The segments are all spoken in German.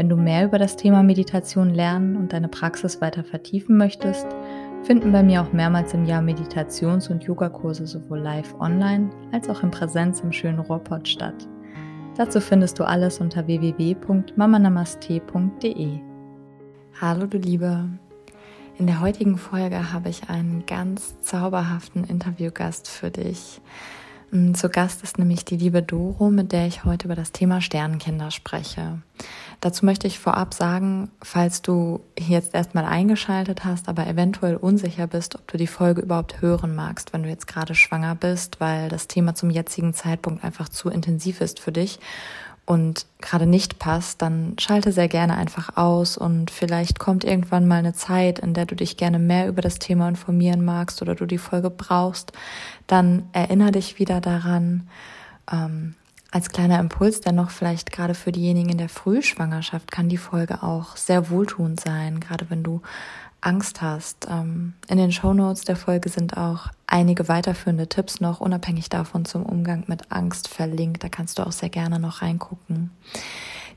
Wenn du mehr über das Thema Meditation lernen und deine Praxis weiter vertiefen möchtest, finden bei mir auch mehrmals im Jahr Meditations- und Yogakurse sowohl live online als auch in Präsenz im schönen Ruhrpott statt. Dazu findest du alles unter www.mamanamaste.de. Hallo du Liebe. In der heutigen Folge habe ich einen ganz zauberhaften Interviewgast für dich. Zu Gast ist nämlich die liebe Doro, mit der ich heute über das Thema Sternenkinder spreche. Dazu möchte ich vorab sagen, falls du jetzt erstmal eingeschaltet hast, aber eventuell unsicher bist, ob du die Folge überhaupt hören magst, wenn du jetzt gerade schwanger bist, weil das Thema zum jetzigen Zeitpunkt einfach zu intensiv ist für dich und gerade nicht passt, dann schalte sehr gerne einfach aus und vielleicht kommt irgendwann mal eine Zeit, in der du dich gerne mehr über das Thema informieren magst oder du die Folge brauchst, dann erinnere dich wieder daran. Ähm, als kleiner Impuls dennoch vielleicht gerade für diejenigen in der Frühschwangerschaft kann die Folge auch sehr wohltuend sein, gerade wenn du Angst hast. Ähm, in den Show Notes der Folge sind auch einige weiterführende Tipps noch unabhängig davon zum Umgang mit Angst verlinkt. Da kannst du auch sehr gerne noch reingucken.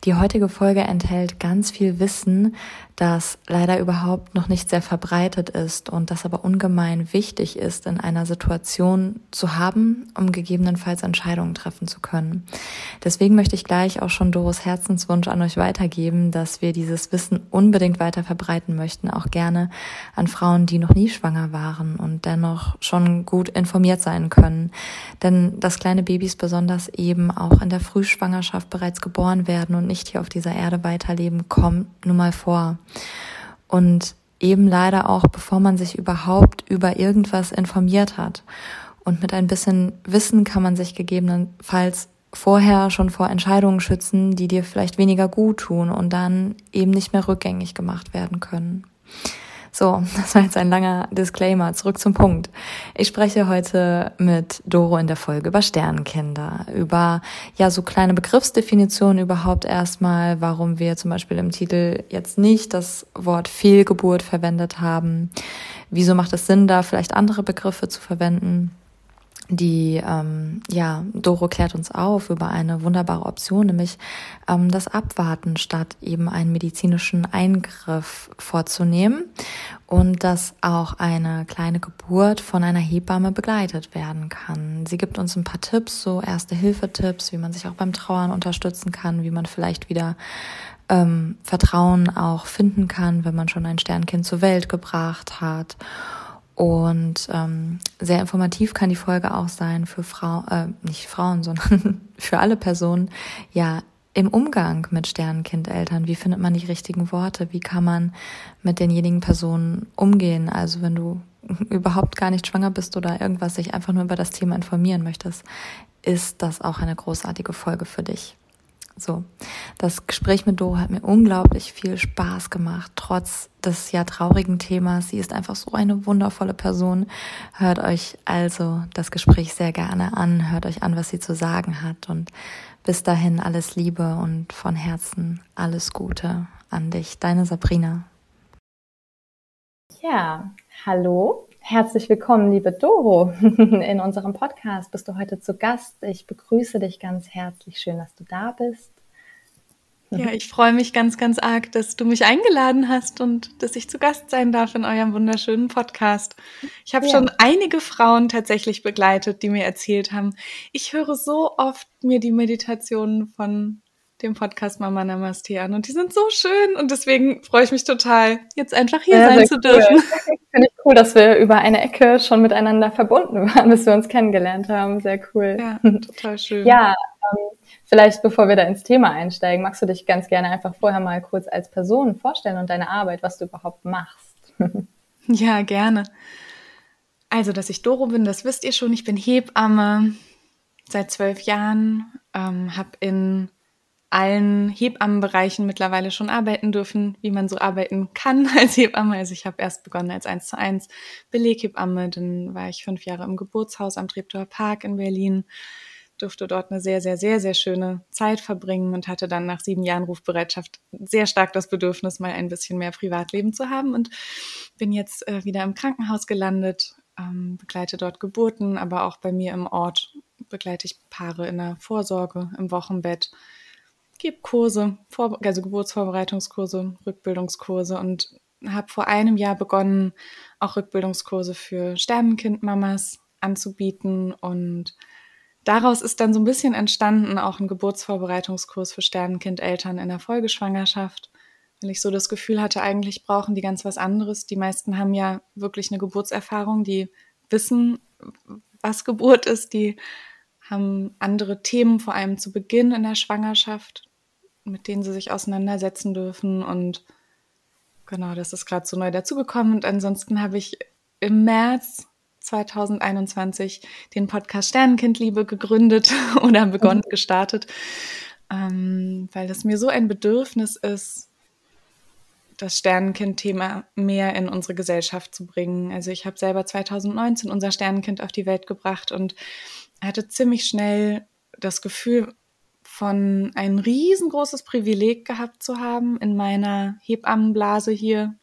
Die heutige Folge enthält ganz viel Wissen, das leider überhaupt noch nicht sehr verbreitet ist und das aber ungemein wichtig ist, in einer Situation zu haben, um gegebenenfalls Entscheidungen treffen zu können. Deswegen möchte ich gleich auch schon Doros Herzenswunsch an euch weitergeben, dass wir dieses Wissen unbedingt weiter verbreiten möchten, auch gerne an Frauen, die noch nie schwanger waren und dennoch schon gut informiert sein können. Denn das kleine Babys besonders eben auch in der Frühschwangerschaft bereits geboren werden und nicht hier auf dieser Erde weiterleben, kommt nun mal vor. Und eben leider auch, bevor man sich überhaupt über irgendwas informiert hat. Und mit ein bisschen Wissen kann man sich gegebenenfalls vorher schon vor Entscheidungen schützen, die dir vielleicht weniger gut tun und dann eben nicht mehr rückgängig gemacht werden können. So, das war jetzt ein langer Disclaimer. Zurück zum Punkt. Ich spreche heute mit Doro in der Folge über Sternenkinder, über ja so kleine Begriffsdefinitionen überhaupt erstmal, warum wir zum Beispiel im Titel jetzt nicht das Wort Fehlgeburt verwendet haben. Wieso macht es Sinn, da vielleicht andere Begriffe zu verwenden? Die ähm, ja Doro klärt uns auf über eine wunderbare Option, nämlich ähm, das Abwarten statt eben einen medizinischen Eingriff vorzunehmen und dass auch eine kleine Geburt von einer Hebamme begleitet werden kann. Sie gibt uns ein paar Tipps, so erste Hilfetipps, wie man sich auch beim Trauern unterstützen kann, wie man vielleicht wieder ähm, Vertrauen auch finden kann, wenn man schon ein Sternkind zur Welt gebracht hat. Und ähm, sehr informativ kann die Folge auch sein für Frauen, äh, nicht Frauen, sondern für alle Personen, ja, im Umgang mit Sternenkindeltern. Wie findet man die richtigen Worte? Wie kann man mit denjenigen Personen umgehen? Also wenn du überhaupt gar nicht schwanger bist oder irgendwas sich einfach nur über das Thema informieren möchtest, ist das auch eine großartige Folge für dich. So, das Gespräch mit Doro hat mir unglaublich viel Spaß gemacht, trotz des ja traurigen Themas. Sie ist einfach so eine wundervolle Person. Hört euch also das Gespräch sehr gerne an, hört euch an, was sie zu sagen hat und bis dahin alles Liebe und von Herzen alles Gute an dich, deine Sabrina. Ja, hallo, Herzlich willkommen, liebe Doro, in unserem Podcast. Bist du heute zu Gast? Ich begrüße dich ganz herzlich. Schön, dass du da bist. Ja, ich freue mich ganz, ganz arg, dass du mich eingeladen hast und dass ich zu Gast sein darf in eurem wunderschönen Podcast. Ich habe ja. schon einige Frauen tatsächlich begleitet, die mir erzählt haben, ich höre so oft mir die Meditationen von dem Podcast Mama Namaste an und die sind so schön und deswegen freue ich mich total, jetzt einfach hier ja, sein zu dürfen. Finde ich cool, dass wir über eine Ecke schon miteinander verbunden waren, bis wir uns kennengelernt haben. Sehr cool. Ja, total schön. ja, ähm, vielleicht bevor wir da ins Thema einsteigen, magst du dich ganz gerne einfach vorher mal kurz als Person vorstellen und deine Arbeit, was du überhaupt machst. ja, gerne. Also, dass ich Doro bin, das wisst ihr schon. Ich bin Hebamme seit zwölf Jahren, ähm, habe in allen Hebammenbereichen mittlerweile schon arbeiten dürfen, wie man so arbeiten kann als Hebamme. Also ich habe erst begonnen als 1 zu 1 Beleghebamme, dann war ich fünf Jahre im Geburtshaus am Treptower Park in Berlin, durfte dort eine sehr, sehr, sehr, sehr schöne Zeit verbringen und hatte dann nach sieben Jahren Rufbereitschaft sehr stark das Bedürfnis, mal ein bisschen mehr Privatleben zu haben und bin jetzt äh, wieder im Krankenhaus gelandet, ähm, begleite dort Geburten, aber auch bei mir im Ort begleite ich Paare in der Vorsorge, im Wochenbett gebe Kurse, also Geburtsvorbereitungskurse, Rückbildungskurse und habe vor einem Jahr begonnen, auch Rückbildungskurse für Sternenkindmamas anzubieten. Und daraus ist dann so ein bisschen entstanden auch ein Geburtsvorbereitungskurs für Sternenkindeltern in der Folgeschwangerschaft, weil ich so das Gefühl hatte, eigentlich brauchen die ganz was anderes. Die meisten haben ja wirklich eine Geburtserfahrung, die wissen, was Geburt ist, die haben andere Themen, vor allem zu Beginn in der Schwangerschaft mit denen sie sich auseinandersetzen dürfen. Und genau, das ist gerade so neu dazugekommen. Und ansonsten habe ich im März 2021 den Podcast Sternenkindliebe gegründet oder begonnen, mhm. gestartet, ähm, weil es mir so ein Bedürfnis ist, das Sternenkind-Thema mehr in unsere Gesellschaft zu bringen. Also ich habe selber 2019 unser Sternenkind auf die Welt gebracht und hatte ziemlich schnell das Gefühl, von ein riesengroßes Privileg gehabt zu haben in meiner Hebammenblase hier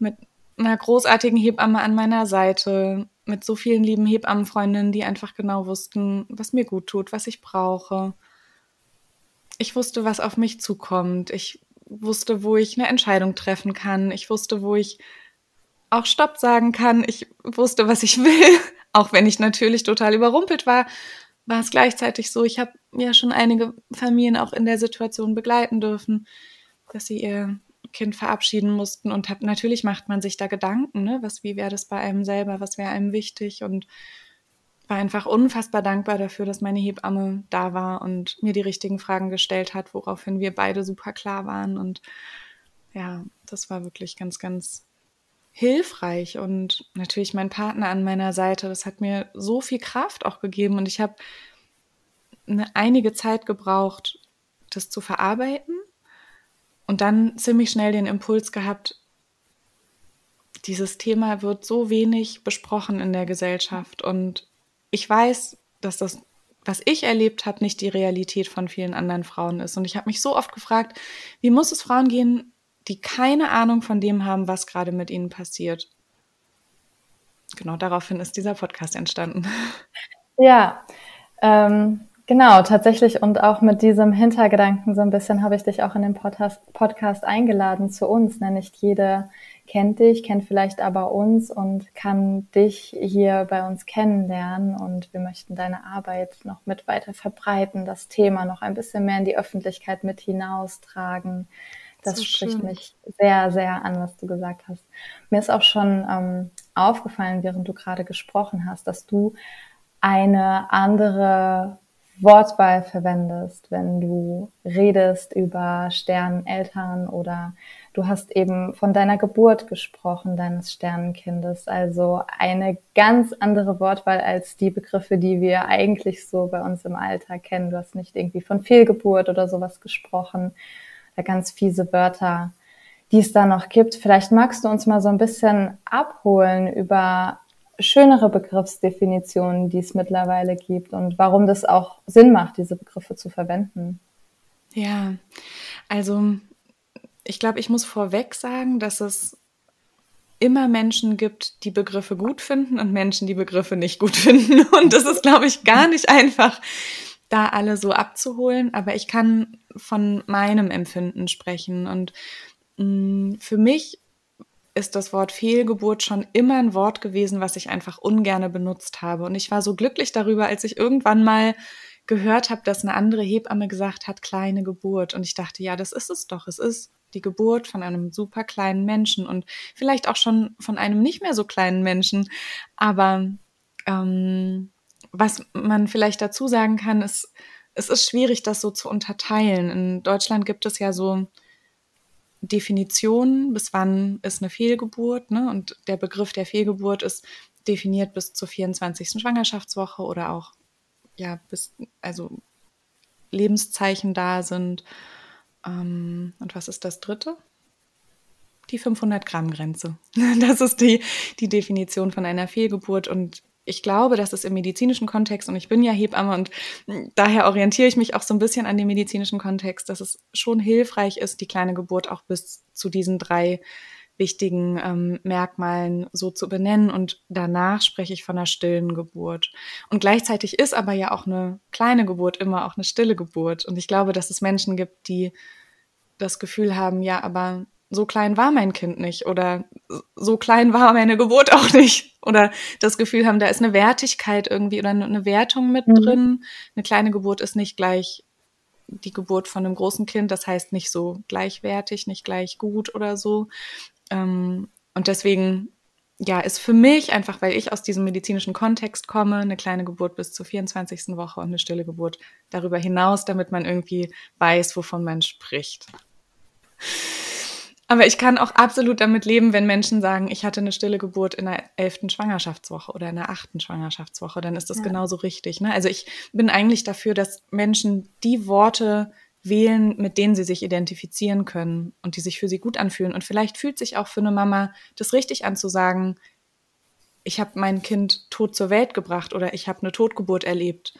mit einer großartigen Hebamme an meiner Seite, mit so vielen lieben Hebammenfreundinnen, die einfach genau wussten, was mir gut tut, was ich brauche. Ich wusste, was auf mich zukommt. Ich wusste, wo ich eine Entscheidung treffen kann. Ich wusste, wo ich auch Stopp sagen kann. Ich wusste, was ich will, auch wenn ich natürlich total überrumpelt war war es gleichzeitig so, ich habe ja schon einige Familien auch in der Situation begleiten dürfen, dass sie ihr Kind verabschieden mussten. Und hab, natürlich macht man sich da Gedanken, ne? was, wie wäre das bei einem selber, was wäre einem wichtig? Und war einfach unfassbar dankbar dafür, dass meine Hebamme da war und mir die richtigen Fragen gestellt hat, woraufhin wir beide super klar waren. Und ja, das war wirklich ganz, ganz hilfreich und natürlich mein Partner an meiner Seite. Das hat mir so viel Kraft auch gegeben und ich habe eine einige Zeit gebraucht, das zu verarbeiten und dann ziemlich schnell den Impuls gehabt, dieses Thema wird so wenig besprochen in der Gesellschaft und ich weiß, dass das, was ich erlebt habe, nicht die Realität von vielen anderen Frauen ist. Und ich habe mich so oft gefragt, wie muss es Frauen gehen, die keine Ahnung von dem haben, was gerade mit ihnen passiert. Genau daraufhin ist dieser Podcast entstanden. Ja, ähm, genau, tatsächlich. Und auch mit diesem Hintergedanken so ein bisschen habe ich dich auch in den Podcast, eingeladen zu uns. Ne? Nicht jede kennt dich, kennt vielleicht aber uns und kann dich hier bei uns kennenlernen. Und wir möchten deine Arbeit noch mit weiter verbreiten, das Thema noch ein bisschen mehr in die Öffentlichkeit mit hinaustragen. Das so spricht schön. mich sehr, sehr an, was du gesagt hast. Mir ist auch schon ähm, aufgefallen, während du gerade gesprochen hast, dass du eine andere Wortwahl verwendest, wenn du redest über Sterneneltern oder du hast eben von deiner Geburt gesprochen, deines Sternenkindes. Also eine ganz andere Wortwahl als die Begriffe, die wir eigentlich so bei uns im Alltag kennen. Du hast nicht irgendwie von Fehlgeburt oder sowas gesprochen, ganz fiese Wörter, die es da noch gibt. Vielleicht magst du uns mal so ein bisschen abholen über schönere Begriffsdefinitionen, die es mittlerweile gibt und warum das auch Sinn macht, diese Begriffe zu verwenden. Ja, also ich glaube, ich muss vorweg sagen, dass es immer Menschen gibt, die Begriffe gut finden und Menschen, die Begriffe nicht gut finden. Und das ist, glaube ich, gar nicht einfach, da alle so abzuholen, aber ich kann von meinem Empfinden sprechen. Und mh, mm, für mich ist das Wort Fehlgeburt schon immer ein Wort gewesen, was ich einfach ungerne benutzt habe. Und ich war so glücklich darüber, als ich irgendwann mal gehört habe, dass eine andere Hebamme gesagt hat, kleine Geburt. Und ich dachte, ja, das ist es doch. Es ist die Geburt von einem super kleinen Menschen und vielleicht auch schon von einem nicht mehr so kleinen Menschen. Aber ähm, was man vielleicht dazu sagen kann, ist, es ist schwierig, das so zu unterteilen. In Deutschland gibt es ja so Definitionen, bis wann ist eine Fehlgeburt, ne? Und der Begriff der Fehlgeburt ist definiert bis zur 24. Schwangerschaftswoche oder auch ja bis also Lebenszeichen da sind. Ähm, und was ist das dritte? Die 500 Gramm Grenze. Das ist die, die Definition von einer Fehlgeburt. Und ich glaube, dass es im medizinischen Kontext, und ich bin ja Hebamme und daher orientiere ich mich auch so ein bisschen an dem medizinischen Kontext, dass es schon hilfreich ist, die kleine Geburt auch bis zu diesen drei wichtigen ähm, Merkmalen so zu benennen. Und danach spreche ich von einer stillen Geburt. Und gleichzeitig ist aber ja auch eine kleine Geburt immer auch eine stille Geburt. Und ich glaube, dass es Menschen gibt, die das Gefühl haben, ja, aber so klein war mein Kind nicht oder so klein war meine Geburt auch nicht oder das Gefühl haben, da ist eine Wertigkeit irgendwie oder eine Wertung mit mhm. drin. Eine kleine Geburt ist nicht gleich die Geburt von einem großen Kind, das heißt nicht so gleichwertig, nicht gleich gut oder so. Ähm, und deswegen, ja, ist für mich einfach, weil ich aus diesem medizinischen Kontext komme, eine kleine Geburt bis zur 24. Woche und eine stille Geburt darüber hinaus, damit man irgendwie weiß, wovon man spricht. Aber ich kann auch absolut damit leben, wenn Menschen sagen, ich hatte eine stille Geburt in der elften Schwangerschaftswoche oder in der achten Schwangerschaftswoche, dann ist das ja. genauso richtig. Ne? Also ich bin eigentlich dafür, dass Menschen die Worte wählen, mit denen sie sich identifizieren können und die sich für sie gut anfühlen. Und vielleicht fühlt sich auch für eine Mama das richtig an zu sagen, ich habe mein Kind tot zur Welt gebracht oder ich habe eine Totgeburt erlebt.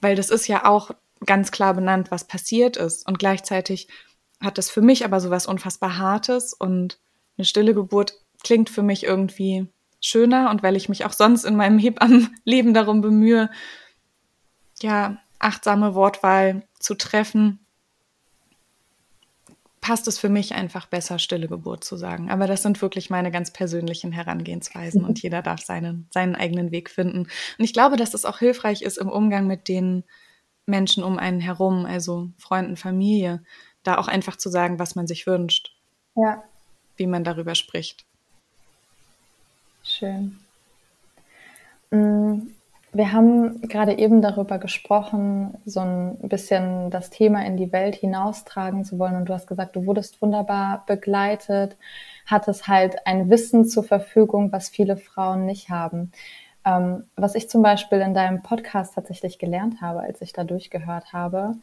Weil das ist ja auch ganz klar benannt, was passiert ist. Und gleichzeitig hat das für mich aber so was unfassbar Hartes und eine stille Geburt klingt für mich irgendwie schöner und weil ich mich auch sonst in meinem Hebammenleben darum bemühe, ja, achtsame Wortwahl zu treffen, passt es für mich einfach besser, stille Geburt zu sagen. Aber das sind wirklich meine ganz persönlichen Herangehensweisen und jeder darf seinen, seinen eigenen Weg finden. Und ich glaube, dass es auch hilfreich ist im Umgang mit den Menschen um einen herum, also Freunden, Familie, da auch einfach zu sagen, was man sich wünscht. Ja. Wie man darüber spricht. Schön. Mm, wir haben gerade eben darüber gesprochen, so ein bisschen das Thema in die Welt hinaustragen zu wollen. Und du hast gesagt, du wurdest wunderbar begleitet, hattest halt ein Wissen zur Verfügung, was viele Frauen nicht haben. Ähm, was ich zum Beispiel in deinem Podcast tatsächlich gelernt habe, als ich da durchgehört habe,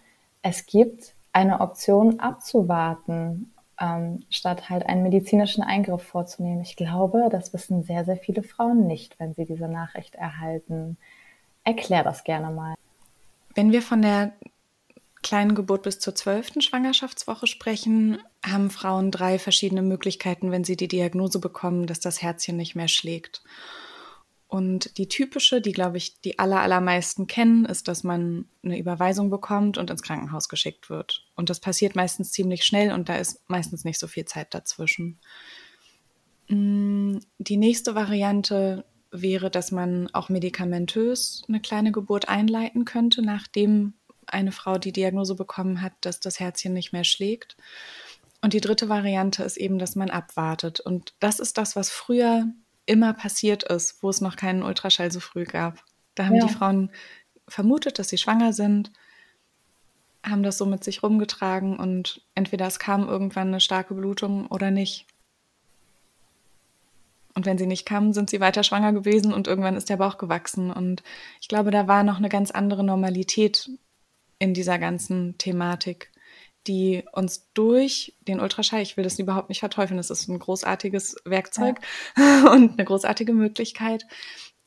es gibt eine Option abzuwarten, ähm, statt halt einen medizinischen Eingriff vorzunehmen. Ich glaube, das wissen sehr, sehr viele Frauen nicht, wenn sie diese Nachricht erhalten. Erklär das gerne mal. Wenn wir von der kleinen Geburt bis zur zwölften Schwangerschaftswoche sprechen, haben Frauen drei verschiedene Möglichkeiten, wenn sie die Diagnose bekommen, dass das Herzchen nicht mehr schlägt. Und die typische, die glaube ich die aller, allermeisten kennen, ist, dass man eine Überweisung bekommt und ins Krankenhaus geschickt wird. Und das passiert meistens ziemlich schnell und da ist meistens nicht so viel Zeit dazwischen. Mm, die nächste Variante wäre, dass man auch medikamentös eine kleine Geburt einleiten könnte, nachdem eine Frau die Diagnose bekommen hat, dass das Herzchen nicht mehr schlägt. Und die dritte Variante ist eben, dass man abwartet. Und das ist das, was früher immer passiert ist, wo es noch keinen Ultraschall so früh gab. Da haben ja. die Frauen vermutet, dass sie schwanger sind, haben das so mit sich rumgetragen und entweder es kam irgendwann eine starke Blutung oder nicht. Und wenn sie nicht kam, sind sie weiter schwanger gewesen und irgendwann ist der Bauch gewachsen. Und ich glaube, da war noch eine ganz andere Normalität in dieser ganzen Thematik die uns durch den Ultraschall, ich will das überhaupt nicht verteufeln, das ist ein großartiges Werkzeug ja. und eine großartige Möglichkeit,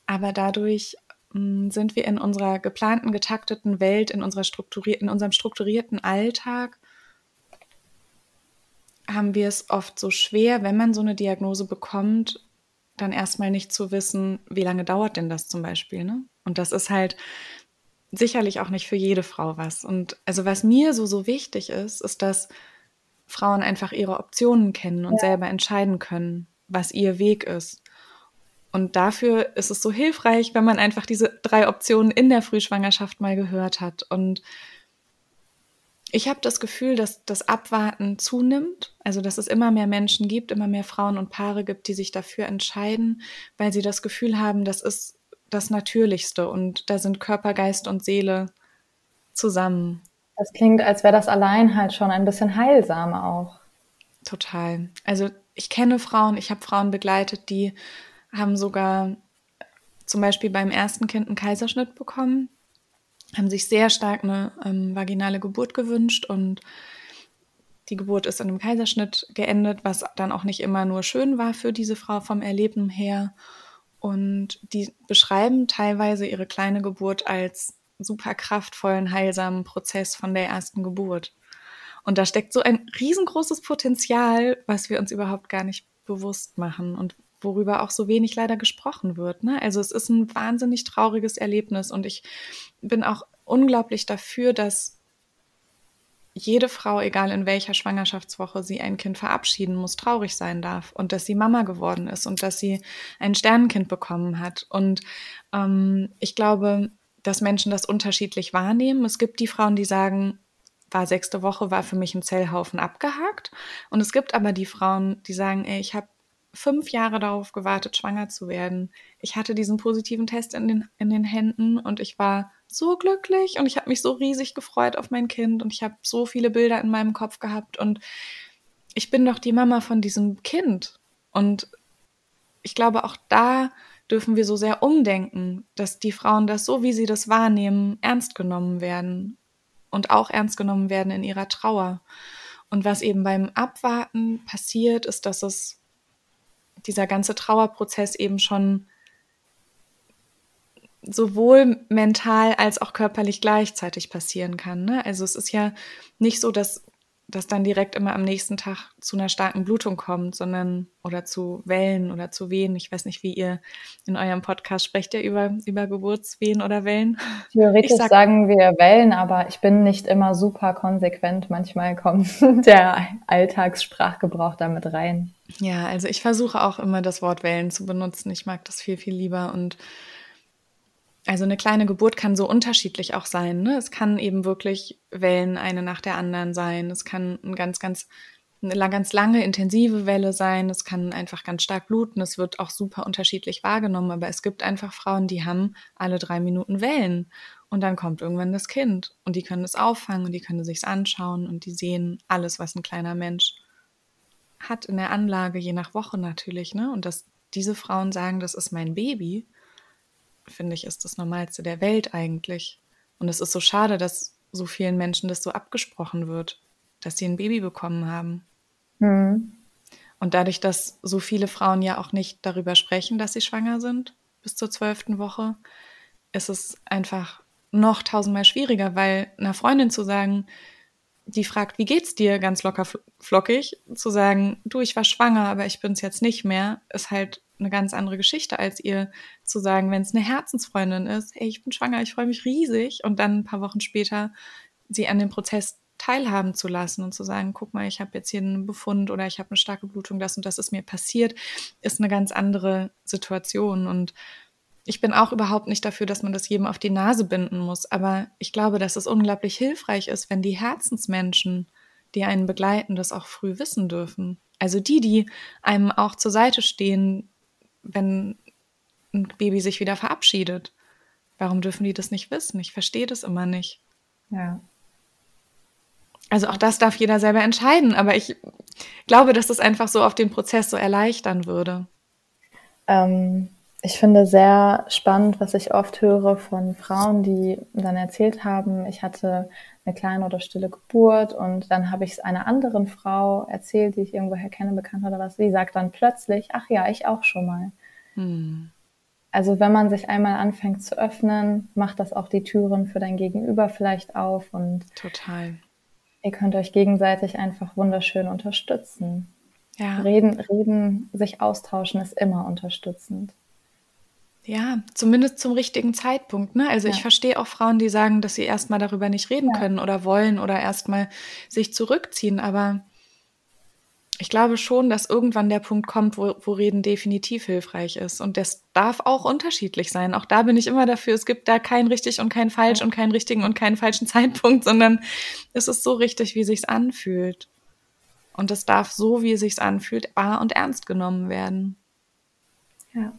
aber dadurch mh, hm, sind wir in unserer geplanten, getakteten Welt, in, unserer strukturier in unserem strukturierten Alltag, haben wir es oft so schwer, wenn man so eine Diagnose bekommt, dann erstmal nicht zu wissen, wie lange dauert denn das zum Beispiel. Ne? Und das ist halt, sicherlich auch nicht für jede Frau was. Und also was mir so, so wichtig ist, ist, dass Frauen einfach ihre Optionen kennen und ja. selber entscheiden können, was ihr Weg ist. Und dafür ist es so hilfreich, wenn man einfach diese drei Optionen in der Frühschwangerschaft mal gehört hat. Und ich habe das Gefühl, dass das Abwarten zunimmt, also dass es immer mehr Menschen gibt, immer mehr Frauen und Paare gibt, die sich dafür entscheiden, weil sie das Gefühl haben, das ist das Natürlichste und da sind Körper, Geist und Seele zusammen. Das klingt, als wäre das allein halt schon ein bisschen heilsam auch. Total. Also ich kenne Frauen, ich habe Frauen begleitet, die haben sogar zum Beispiel beim ersten Kind einen Kaiserschnitt bekommen haben sich sehr stark eine ähm, vaginale Geburt gewünscht und die Geburt ist in einem Kaiserschnitt geendet, was dann auch nicht immer nur schön war für diese Frau vom Erleben her. Und die beschreiben teilweise ihre kleine Geburt als super kraftvollen, heilsamen Prozess von der ersten Geburt. Und da steckt so ein riesengroßes Potenzial, was wir uns überhaupt gar nicht bewusst machen und worüber auch so wenig leider gesprochen wird. Ne? Also es ist ein wahnsinnig trauriges Erlebnis und ich bin auch unglaublich dafür, dass jede Frau, egal in welcher Schwangerschaftswoche sie ein Kind verabschieden muss, traurig sein darf und dass sie Mama geworden ist und dass sie ein Sternenkind bekommen hat. Und ähm, ich glaube, dass Menschen das unterschiedlich wahrnehmen. Es gibt die Frauen, die sagen, war sechste Woche, war für mich ein Zellhaufen abgehakt. Und es gibt aber die Frauen, die sagen, ey, ich habe fünf Jahre darauf gewartet, schwanger zu werden. Ich hatte diesen positiven Test in den, in den Händen und ich war so glücklich und ich habe mich so riesig gefreut auf mein Kind und ich habe so viele Bilder in meinem Kopf gehabt und ich bin doch die Mama von diesem Kind. Und ich glaube, auch da dürfen wir so sehr umdenken, dass die Frauen das so, wie sie das wahrnehmen, ernst genommen werden und auch ernst genommen werden in ihrer Trauer. Und was eben beim Abwarten passiert, ist, dass es dieser ganze Trauerprozess eben schon sowohl mental als auch körperlich gleichzeitig passieren kann. Ne? Also es ist ja nicht so, dass das dann direkt immer am nächsten Tag zu einer starken Blutung kommt, sondern oder zu Wellen oder zu Wehen. Ich weiß nicht, wie ihr in eurem Podcast sprecht ihr über, über Geburtswehen oder Wellen? Theoretisch sag, sagen wir Wellen, aber ich bin nicht immer super konsequent. Manchmal kommt der Alltagssprachgebrauch damit rein. Ja, also ich versuche auch immer das Wort Wellen zu benutzen. Ich mag das viel, viel lieber und also eine kleine Geburt kann so unterschiedlich auch sein. Ne? Es kann eben wirklich Wellen eine nach der anderen sein. Es kann ein ganz, ganz, eine ganz lange intensive Welle sein. Es kann einfach ganz stark bluten. Es wird auch super unterschiedlich wahrgenommen. Aber es gibt einfach Frauen, die haben alle drei Minuten Wellen. Und dann kommt irgendwann das Kind. Und die können es auffangen und die können es sich anschauen und die sehen alles, was ein kleiner Mensch hat in der Anlage, je nach Woche natürlich. Ne? Und dass diese Frauen sagen, das ist mein Baby finde ich, ist das Normalste der Welt eigentlich. Und es ist so schade, dass so vielen Menschen das so abgesprochen wird, dass sie ein Baby bekommen haben. Mhm. Und dadurch, dass so viele Frauen ja auch nicht darüber sprechen, dass sie schwanger sind, bis zur zwölften Woche, ist es einfach noch tausendmal schwieriger, weil einer Freundin zu sagen, die fragt, wie geht's dir, ganz locker flockig, zu sagen, du, ich war schwanger, aber ich bin's jetzt nicht mehr, ist halt eine ganz andere Geschichte, als ihr zu sagen, wenn es eine Herzensfreundin ist, hey, ich bin schwanger, ich freue mich riesig und dann ein paar Wochen später sie an dem Prozess teilhaben zu lassen und zu sagen, guck mal, ich habe jetzt hier einen Befund oder ich habe eine starke Blutung, das und das ist mir passiert, ist eine ganz andere Situation und ich bin auch überhaupt nicht dafür, dass man das jedem auf die Nase binden muss, aber ich glaube, dass es unglaublich hilfreich ist, wenn die Herzensmenschen, die einen begleiten, das auch früh wissen dürfen. Also die, die einem auch zur Seite stehen, wenn ein Baby sich wieder verabschiedet. Warum dürfen die das nicht wissen? Ich verstehe das immer nicht. Ja. Also auch das darf jeder selber entscheiden, aber ich glaube, dass das einfach so auf den Prozess so erleichtern würde. Ähm, ich finde sehr spannend, was ich oft höre von Frauen, die dann erzählt haben, ich hatte eine kleine oder stille Geburt und dann habe ich es einer anderen Frau erzählt, die ich irgendwoher kenne, bekannt oder was. Sie sagt dann plötzlich, ach ja, ich auch schon mal. Hm. Also wenn man sich einmal anfängt zu öffnen, macht das auch die Türen für dein Gegenüber vielleicht auf und total. Ihr könnt euch gegenseitig einfach wunderschön unterstützen. Ja. Reden, reden, sich austauschen ist immer unterstützend. Ja, zumindest zum richtigen Zeitpunkt. Ne? Also ja. ich verstehe auch Frauen, die sagen, dass sie erstmal darüber nicht reden ja. können oder wollen oder erstmal sich zurückziehen. Aber ich glaube schon, dass irgendwann der Punkt kommt, wo, wo Reden definitiv hilfreich ist. Und das darf auch unterschiedlich sein. Auch da bin ich immer dafür, es gibt da kein richtig und kein falsch und keinen richtigen und keinen falschen Zeitpunkt, sondern es ist so richtig, wie sich's anfühlt. Und es darf so, wie es sich anfühlt, wahr und ernst genommen werden. Ja.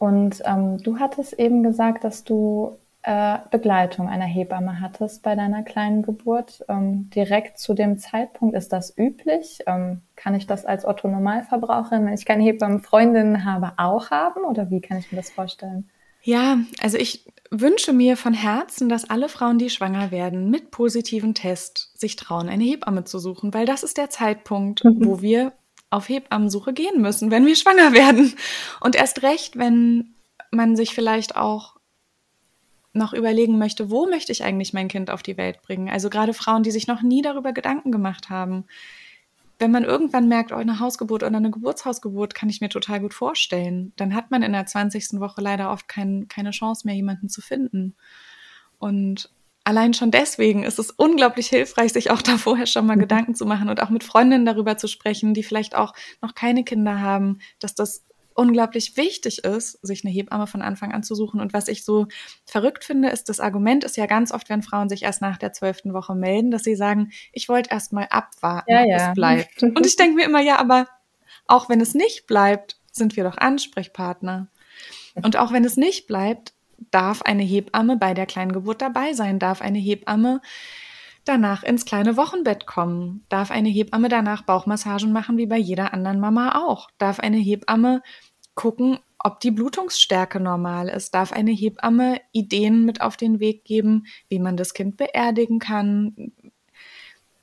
Und ähm, du hattest eben gesagt, dass du äh, Begleitung einer Hebamme hattest bei deiner kleinen Geburt. Ähm, direkt zu dem Zeitpunkt, ist das üblich? Ähm, kann ich das als Otto Normalverbraucherin, wenn ich keine Hebammenfreundin habe, auch haben? Oder wie kann ich mir das vorstellen? Ja, also ich wünsche mir von Herzen, dass alle Frauen, die schwanger werden, mit positiven Test sich trauen, eine Hebamme zu suchen, weil das ist der Zeitpunkt, mhm. wo wir auf Hebammensuche gehen müssen, wenn wir schwanger werden. Und erst recht, wenn man sich vielleicht auch noch überlegen möchte, wo möchte ich eigentlich mein Kind auf die Welt bringen? Also gerade Frauen, die sich noch nie darüber Gedanken gemacht haben. Wenn man irgendwann merkt, oh, eine Hausgeburt oder eine Geburtshausgeburt kann ich mir total gut vorstellen, dann hat man in der 20. Woche leider oft kein, keine Chance mehr, jemanden zu finden. Und allein schon deswegen ist es unglaublich hilfreich, sich auch da vorher schon mal mhm. Gedanken zu machen und auch mit Freundinnen darüber zu sprechen, die vielleicht auch noch keine Kinder haben, dass das unglaublich wichtig ist, sich eine Hebamme von Anfang an zu suchen. Und was ich so verrückt finde, ist, das Argument ist ja ganz oft, wenn Frauen sich erst nach der zwölften Woche melden, dass sie sagen, ich wollte erst mal abwarten, ja, ob ja. es bleibt. Und ich denke mir immer, ja, aber auch wenn es nicht bleibt, sind wir doch Ansprechpartner. Und auch wenn es nicht bleibt, darf eine Hebamme bei der kleinen Geburt dabei sein, darf eine Hebamme danach ins kleine Wochenbett kommen, darf eine Hebamme danach Bauchmassagen machen wie bei jeder anderen Mama auch, darf eine Hebamme gucken, ob die Blutungsstärke normal ist, darf eine Hebamme Ideen mit auf den Weg geben, wie man das Kind beerdigen kann,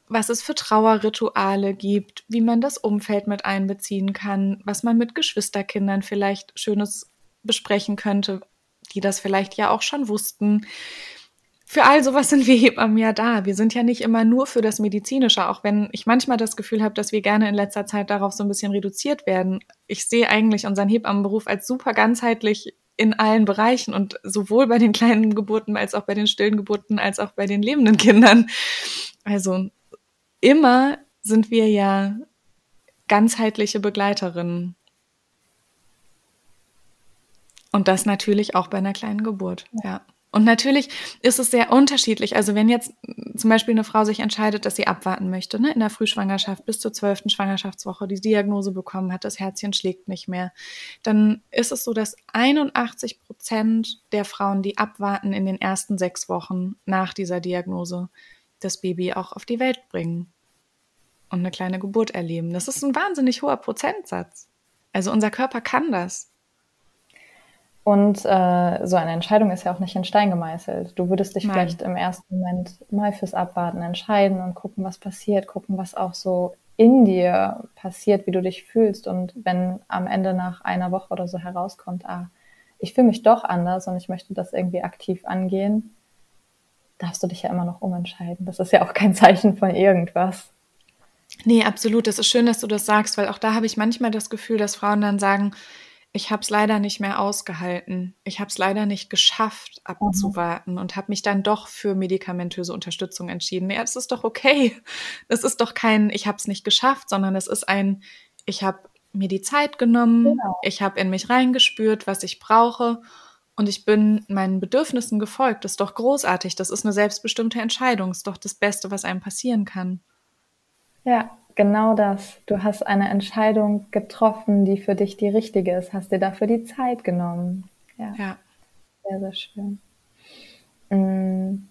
was es für Trauerrituale gibt, wie man das Umfeld mit einbeziehen kann, was man mit Geschwisterkindern vielleicht Schönes besprechen könnte, die das vielleicht ja auch schon wussten. Für all sowas sind wir Hebammen ja da. Wir sind ja nicht immer nur für das Medizinische, auch wenn ich manchmal das Gefühl habe, dass wir gerne in letzter Zeit darauf so ein bisschen reduziert werden. Ich sehe eigentlich unseren Hebammenberuf als super ganzheitlich in allen Bereichen und sowohl bei den kleinen Geburten als auch bei den stillen Geburten als auch bei den lebenden Kindern. Also immer sind wir ja ganzheitliche Begleiterinnen. Und das natürlich auch bei einer kleinen Geburt, ja. Und natürlich ist es sehr unterschiedlich. Also wenn jetzt zum Beispiel eine Frau sich entscheidet, dass sie abwarten möchte, ne, in der Frühschwangerschaft bis zur zwölften Schwangerschaftswoche die Diagnose bekommen hat, das Herzchen schlägt nicht mehr, dann ist es so, dass 81 Prozent der Frauen, die abwarten in den ersten sechs Wochen nach dieser Diagnose, das Baby auch auf die Welt bringen und eine kleine Geburt erleben. Das ist ein wahnsinnig hoher Prozentsatz. Also unser Körper kann das. Und äh, so eine Entscheidung ist ja auch nicht in Stein gemeißelt. Du würdest dich Nein. vielleicht im ersten Moment mal fürs Abwarten entscheiden und gucken, was passiert, gucken, was auch so in dir passiert, wie du dich fühlst. Und wenn am Ende nach einer Woche oder so herauskommt, ah, ich fühle mich doch anders und ich möchte das irgendwie aktiv angehen, darfst du dich ja immer noch umentscheiden. Das ist ja auch kein Zeichen von irgendwas. Nee, absolut. Das ist schön, dass du das sagst, weil auch da habe ich manchmal das Gefühl, dass Frauen dann sagen, ich habe es leider nicht mehr ausgehalten. Ich habe es leider nicht geschafft, abzuwarten mhm. und habe mich dann doch für medikamentöse Unterstützung entschieden. Ja, das ist doch okay. Das ist doch kein, ich habe es nicht geschafft, sondern es ist ein, ich habe mir die Zeit genommen, genau. ich habe in mich reingespürt, was ich brauche und ich bin meinen Bedürfnissen gefolgt. Das ist doch großartig. Das ist eine selbstbestimmte Entscheidung. Das ist doch das Beste, was einem passieren kann. Ja, genau das. Du hast eine Entscheidung getroffen, die für dich die richtige ist, hast dir dafür die Zeit genommen. Ja. ja. Sehr, sehr schön. Mm.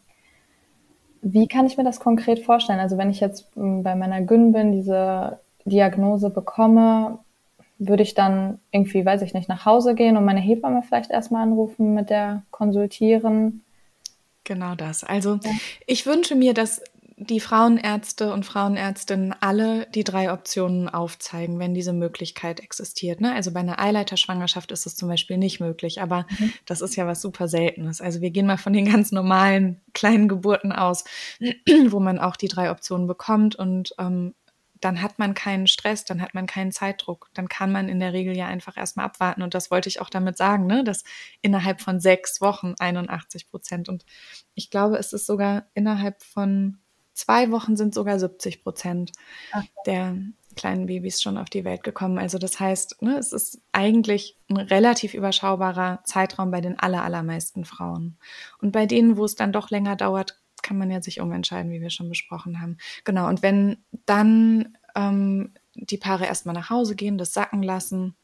Wie kann ich mir das konkret vorstellen? Also wenn ich jetzt mm, bei meiner Gyn bin, diese Diagnose bekomme, würde ich dann irgendwie, weiß ich nicht, nach Hause gehen und meine Hebamme vielleicht erstmal anrufen, mit der konsultieren? Genau das. Also ich wünsche mir, dass die Frauenärzte und Frauenärztinnen alle die drei Optionen aufzeigen, wenn diese Möglichkeit existiert. Ne? Also bei einer Eileiterschwangerschaft ist es zum Beispiel nicht möglich, aber mhm. das ist ja was super Seltenes. Also wir gehen mal von den ganz normalen kleinen Geburten aus, wo man auch die drei Optionen bekommt und ähm, dann hat man keinen Stress, dann hat man keinen Zeitdruck, dann kann man in der Regel ja einfach erstmal abwarten. Und das wollte ich auch damit sagen, ne? dass innerhalb von sechs Wochen 81 Prozent und ich glaube, es ist sogar innerhalb von zwei Wochen sind sogar 70 Prozent der kleinen Babys schon auf die Welt gekommen. Also das heißt, ne, es ist eigentlich ein relativ überschaubarer Zeitraum bei den aller, allermeisten Frauen. Und bei denen, wo es dann doch länger dauert, kann man ja sich umentscheiden, wie wir schon besprochen haben. Genau, und wenn dann ähm, die Paare erstmal nach Hause gehen, das sacken lassen,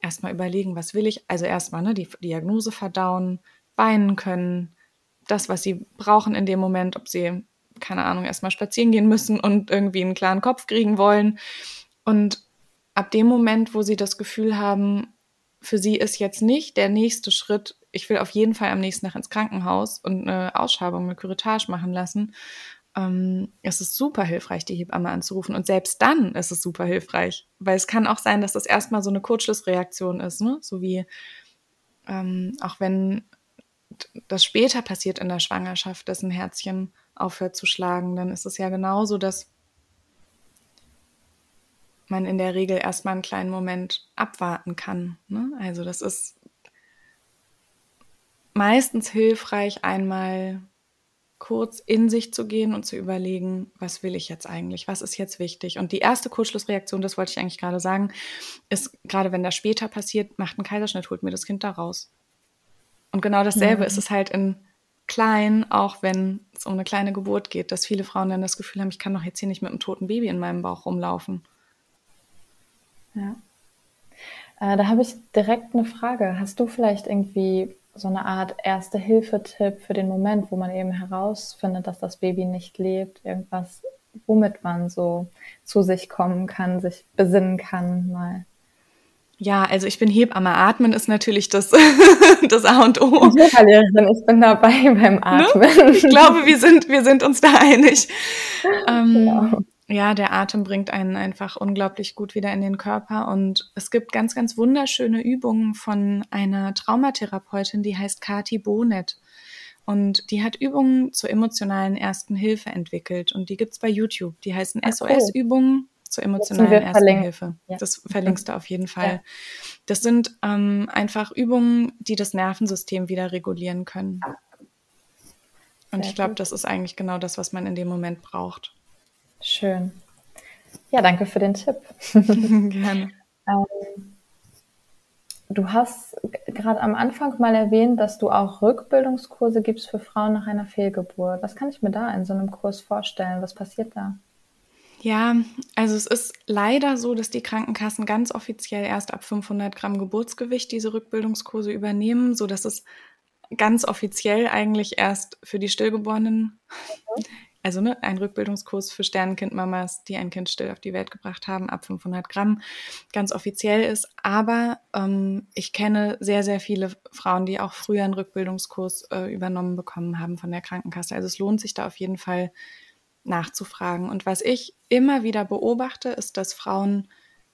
erstmal überlegen, was will ich, also erstmal ne, die Diagnose verdauen, weinen können, das, was sie brauchen in dem Moment, ob sie keine Ahnung, erstmal spazieren gehen müssen und irgendwie einen klaren Kopf kriegen wollen. Und ab dem Moment, wo sie das Gefühl haben, für sie ist jetzt nicht der nächste Schritt ich will auf jeden Fall am nächsten Tag ins Krankenhaus und eine Ausschabung, eine Curettage machen lassen. Ähm, es ist super hilfreich, die Hebamme anzurufen. Und selbst dann ist es super hilfreich, weil es kann auch sein, dass das erstmal so eine Kurzschlussreaktion ist, ne? So wie ähm, auch wenn das später passiert in der Schwangerschaft, dass ein Herzchen aufhört zu schlagen, dann ist es ja genauso, dass man in der Regel erstmal einen kleinen Moment abwarten kann. Ne? Also das ist meistens hilfreich, einmal kurz in sich zu gehen und zu überlegen, was will ich jetzt eigentlich, was ist jetzt wichtig. Und die erste Kurzschlussreaktion, das wollte ich eigentlich gerade sagen, ist, gerade wenn das später passiert, macht ein Kaiserschnitt, holt mir das Kind da raus. Und genau dasselbe mhm. ist es halt in klein, auch wenn es um eine kleine Geburt geht, dass viele Frauen dann das Gefühl haben, ich kann doch jetzt hier nicht mit einem toten Baby in meinem Bauch rumlaufen. Ja. Äh, da habe ich direkt eine Frage. Hast du vielleicht irgendwie so eine Art Erste-Hilfe-Tipp für den Moment, wo man eben herausfindet, dass das Baby nicht lebt? Irgendwas, womit man so zu sich kommen kann, sich besinnen kann mal? Ja, also ich bin Hebamme. Atmen ist natürlich das, das A und O. Ich bin dabei beim ne? Atmen. Ne? Ich glaube, wir sind, wir sind uns da einig. Ähm, genau ja, der Atem bringt einen einfach unglaublich gut wieder in den Körper. Und es gibt ganz, ganz wunderschöne Übungen von einer Traumatherapeutin, die heißt Kati Bonet. Und die hat Übungen zur emotionalen Ersten Hilfe entwickelt. Und die gibt's bei YouTube. Die heißen SOS-Übungen zur emotionalen Ersten. Hilfe. Ja. Das verlinkst du auf jeden Fall. Ja. Das sind ähm, einfach Übungen, die das Nervensystem wieder regulieren können. Und Sehr ich glaube, das ist eigentlich genau das, was man in dem Moment braucht. Schön. Ja, danke für den Tipp. Gerne. ähm, du hast gerade am Anfang mal erwähnt, dass du auch Rückbildungskurse gibst für Frauen nach einer Fehlgeburt. Was kann ich mir da in so einem Kurs vorstellen? Was passiert da? Ja, also es ist leider so, dass die Krankenkassen ganz offiziell erst ab 500 Gramm Geburtsgewicht diese Rückbildungskurse übernehmen, so dass es ganz offiziell eigentlich erst für die Stillgeborenen also ne, ein Rückbildungskurs für Sternenkindmamas, die ein Kind still auf die Welt gebracht haben, ab 500 Gramm, ganz offiziell ist. Aber ähm, ich kenne sehr, sehr viele Frauen, die auch früher einen Rückbildungskurs äh, übernommen bekommen haben von der Krankenkasse. Also es lohnt sich da auf jeden Fall nachzufragen. Und was ich immer wieder beobachte, ist, dass Frauen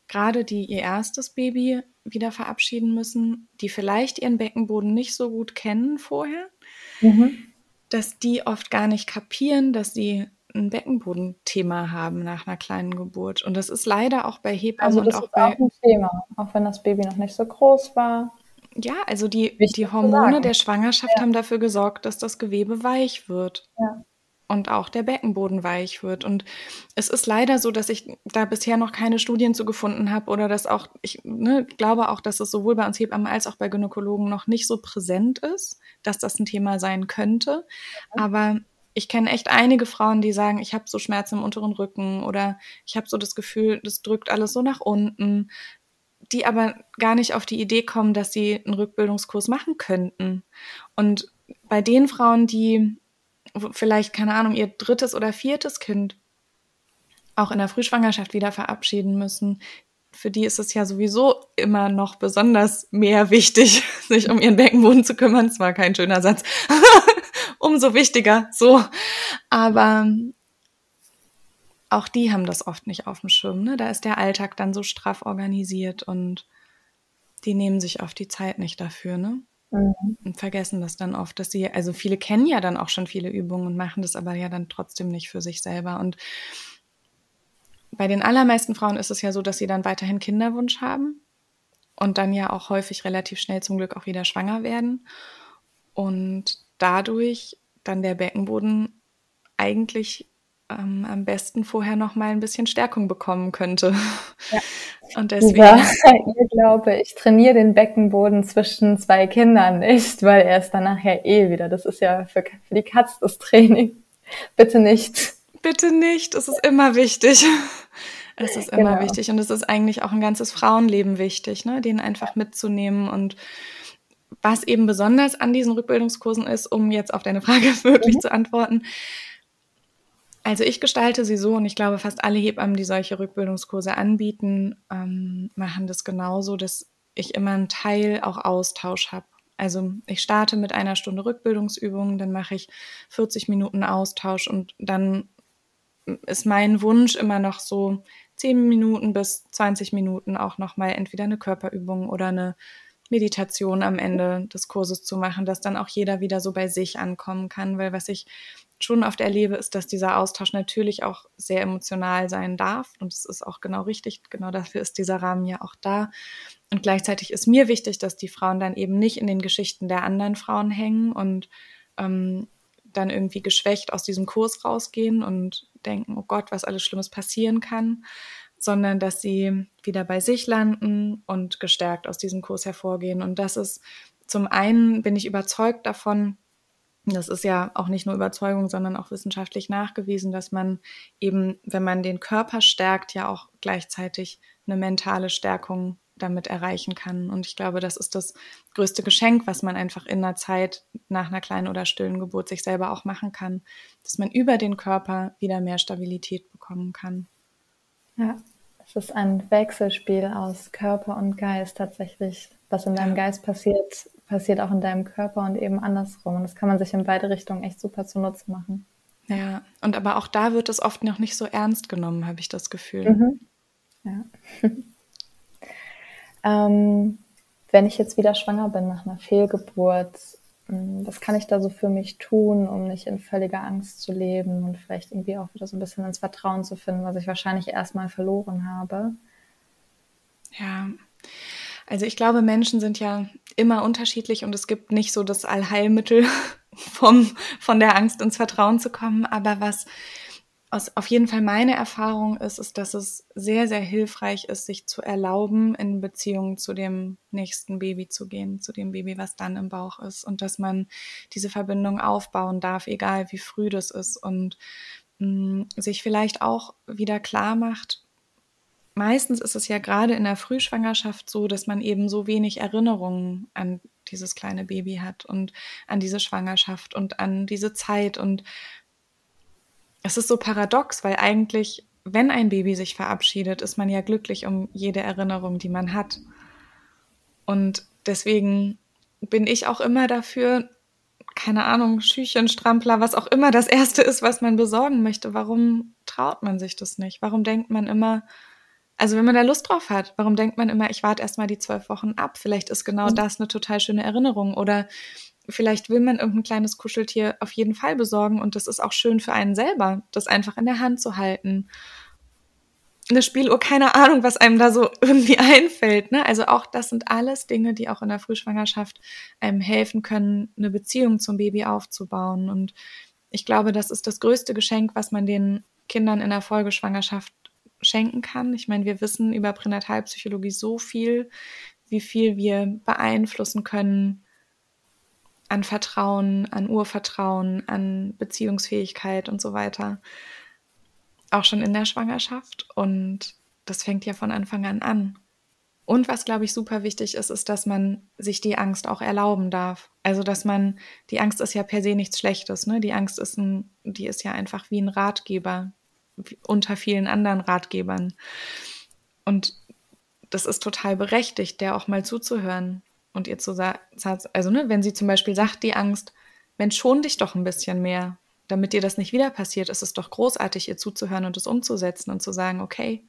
gerade die ihr erstes Baby wieder verabschieden müssen, die vielleicht ihren Beckenboden nicht so gut kennen vorher. Mhm dass die oft gar nicht kapieren, dass sie ein Beckenbodenthema haben nach einer kleinen Geburt. Und das ist leider auch bei Hebammen also das und auch ist bei auch ein Thema, auch wenn das Baby noch nicht so groß war. Ja, also die, die Hormone der Schwangerschaft ja. haben dafür gesorgt, dass das Gewebe weich wird. Ja und auch der Beckenboden weich wird. Und es ist leider so, dass ich da bisher noch keine Studien zu gefunden habe oder dass auch, ich ne, glaube auch, dass es sowohl bei uns Hebammen als auch bei Gynäkologen noch nicht so präsent ist, dass das ein Thema sein könnte. Aber ich kenne echt einige Frauen, die sagen, ich habe so Schmerzen im unteren Rücken oder ich habe so das Gefühl, das drückt alles so nach unten, die aber gar nicht auf die Idee kommen, dass sie einen Rückbildungskurs machen könnten. Und bei den Frauen, die vielleicht, keine Ahnung, ihr drittes oder viertes Kind auch in der Frühschwangerschaft wieder verabschieden müssen, für die ist es ja sowieso immer noch besonders mehr wichtig, sich um ihren Beckenboden zu kümmern. Das war kein schöner Satz. Umso wichtiger, so. Aber auch die haben das oft nicht auf dem Schirm. Ne? Da ist der Alltag dann so straff organisiert und die nehmen sich oft die Zeit nicht dafür. Ne? Mhm. Und vergessen das dann oft, dass sie, also viele kennen ja dann auch schon viele Übungen und machen das aber ja dann trotzdem nicht für sich selber. Und bei den allermeisten Frauen ist es ja so, dass sie dann weiterhin Kinderwunsch haben und dann ja auch häufig relativ schnell zum Glück auch wieder schwanger werden. Und dadurch dann der Beckenboden eigentlich ähm, am besten vorher noch mal ein bisschen Stärkung bekommen könnte. Ja. Und deswegen. Ja, ich glaube, ich trainiere den Beckenboden zwischen zwei Kindern nicht, weil er ist dann nachher eh wieder. Das ist ja für, für die Katz das Training. Bitte nicht. Bitte nicht. Es ist immer wichtig. Es ist immer genau. wichtig und es ist eigentlich auch ein ganzes Frauenleben wichtig, ne, den einfach mitzunehmen und was eben besonders an diesen Rückbildungskursen ist, um jetzt auf deine Frage wirklich mhm. zu antworten, also ich gestalte sie so und ich glaube, fast alle Hebammen, die solche Rückbildungskurse anbieten, ähm, machen das genauso, dass ich immer einen Teil auch Austausch habe. Also ich starte mit einer Stunde Rückbildungsübung, dann mache ich 40 Minuten Austausch und dann ist mein Wunsch immer noch so 10 Minuten bis 20 Minuten auch nochmal entweder eine Körperübung oder eine Meditation am Ende des Kurses zu machen, dass dann auch jeder wieder so bei sich ankommen kann, weil was ich schon oft erlebe, ist, dass dieser Austausch natürlich auch sehr emotional sein darf und es ist auch genau richtig, genau dafür ist dieser Rahmen ja auch da. Und gleichzeitig ist mir wichtig, dass die Frauen dann eben nicht in den Geschichten der anderen Frauen hängen und ähm, dann irgendwie geschwächt aus diesem Kurs rausgehen und denken, oh Gott, was alles Schlimmes passieren kann, sondern dass sie wieder bei sich landen und gestärkt aus diesem Kurs hervorgehen. Und das ist zum einen, bin ich überzeugt davon, das ist ja auch nicht nur Überzeugung, sondern auch wissenschaftlich nachgewiesen, dass man eben, wenn man den Körper stärkt, ja auch gleichzeitig eine mentale Stärkung damit erreichen kann. Und ich glaube, das ist das größte Geschenk, was man einfach in einer Zeit nach einer kleinen oder stillen Geburt sich selber auch machen kann, dass man über den Körper wieder mehr Stabilität bekommen kann. Ja, es ist ein Wechselspiel aus Körper und Geist tatsächlich. Was in deinem. Geist passiert, passiert auch in deinem Körper und eben andersrum. Und das kann man sich in beide Richtungen echt super zunutze machen. Ja, und aber auch da wird es oft noch nicht so ernst genommen, habe ich das Gefühl. Mhm. Ja. ähm, wenn ich jetzt wieder schwanger bin nach einer Fehlgeburt, was kann ich da so für mich tun, um nicht in völliger Angst zu leben und vielleicht irgendwie auch wieder so ein bisschen ins Vertrauen zu finden, was ich wahrscheinlich erstmal verloren habe? Ja, also ich glaube, Menschen sind ja immer unterschiedlich und es gibt nicht so das Allheilmittel vom, von der Angst ins Vertrauen zu kommen. Aber was aus, auf jeden Fall meine Erfahrung ist, ist, dass es sehr, sehr hilfreich ist, sich zu erlauben, in Beziehung zu dem nächsten Baby zu gehen, zu dem Baby, was dann im Bauch ist. Und dass man diese Verbindung aufbauen darf, egal wie früh das ist und mh, mm, sich vielleicht auch wieder klar macht, meistens ist es ja gerade in der Frühschwangerschaft so, dass man eben so wenig Erinnerungen an dieses kleine Baby hat und an diese Schwangerschaft und an diese Zeit und es ist so paradox, weil eigentlich, wenn ein Baby sich verabschiedet, ist man ja glücklich um jede Erinnerung, die man hat. Und deswegen bin ich auch immer dafür, keine Ahnung, Schüchen, Strampler, was auch immer das Erste ist, was man besorgen möchte. Warum traut man sich das nicht? Warum denkt man immer, also wenn man da Lust drauf hat, warum denkt man immer, ich warte erstmal die zwölf Wochen ab? Vielleicht ist genau das eine total schöne Erinnerung. Oder vielleicht will man irgendein kleines Kuscheltier auf jeden Fall besorgen und das ist auch schön für einen selber, das einfach in der Hand zu halten. Eine Spieluhr, keine Ahnung, was einem da so irgendwie einfällt. Ne? Also auch das sind alles Dinge, die auch in der Frühschwangerschaft einem helfen können, eine Beziehung zum Baby aufzubauen. Und ich glaube, das ist das größte Geschenk, was man den Kindern in der Folgeschwangerschaft schenken kann. Ich meine, wir wissen über Pränatalpsychologie so viel, wie viel wir beeinflussen können, an Vertrauen, an Urvertrauen, an Beziehungsfähigkeit und so weiter. Auch schon in der Schwangerschaft. Und das fängt ja von Anfang an an. Und was, glaube ich, super wichtig ist, ist, dass man sich die Angst auch erlauben darf. Also, dass man, die Angst ist ja per se nichts Schlechtes, ne? Die Angst ist ein, die ist ja einfach wie ein Ratgeber unter vielen anderen Ratgebern. Und das ist total berechtigt, der auch mal zuzuhören und ihr zu sagen, also ne, wenn sie zum Beispiel sagt, die Angst, Mensch, schon dich doch ein bisschen mehr, damit dir das nicht wieder passiert, ist es doch großartig, ihr zuzuhören und es umzusetzen und zu sagen, okay,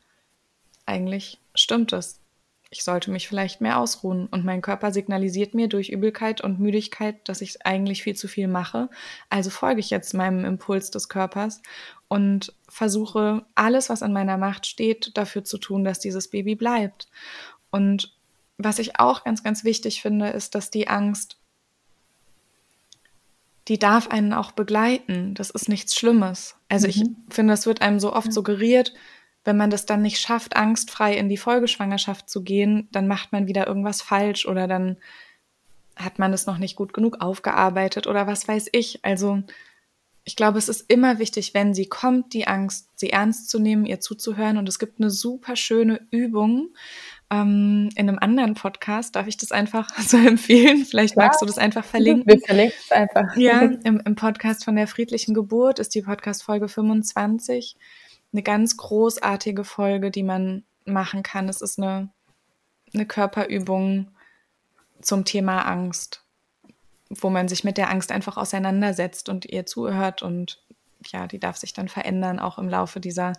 eigentlich stimmt es. Ich sollte mich vielleicht mehr ausruhen. Und mein Körper signalisiert mir durch Übelkeit und Müdigkeit, dass ich eigentlich viel zu viel mache. Also folge ich jetzt meinem Impuls des Körpers und versuche alles, was an meiner Macht steht, dafür zu tun, dass dieses Baby bleibt. Und was ich auch ganz, ganz wichtig finde, ist, dass die Angst, die darf einen auch begleiten. Das ist nichts Schlimmes. Also mhm. ich finde, es wird einem so oft suggeriert, wenn man das dann nicht schafft, angstfrei in die Folgeschwangerschaft zu gehen, dann macht man wieder irgendwas falsch oder dann hat man es noch nicht gut genug aufgearbeitet oder was weiß ich. Also ich glaube, es ist immer wichtig, wenn sie kommt, die Angst, sie ernst zu nehmen, ihr zuzuhören. Und es gibt eine super schöne Übung, ähm, in einem anderen Podcast. Darf ich das einfach so empfehlen? Vielleicht ja. magst du das einfach verlinken. Wir verlinken es einfach. Ja, im, im Podcast von der friedlichen Geburt ist die Podcast-Folge 25 eine ganz großartige Folge, die man machen kann. Es ist eine, eine Körperübung zum Thema Angst. wo man sich mit der Angst einfach auseinandersetzt und ihr zuhört und ja, die darf sich dann verändern, auch im Laufe dieser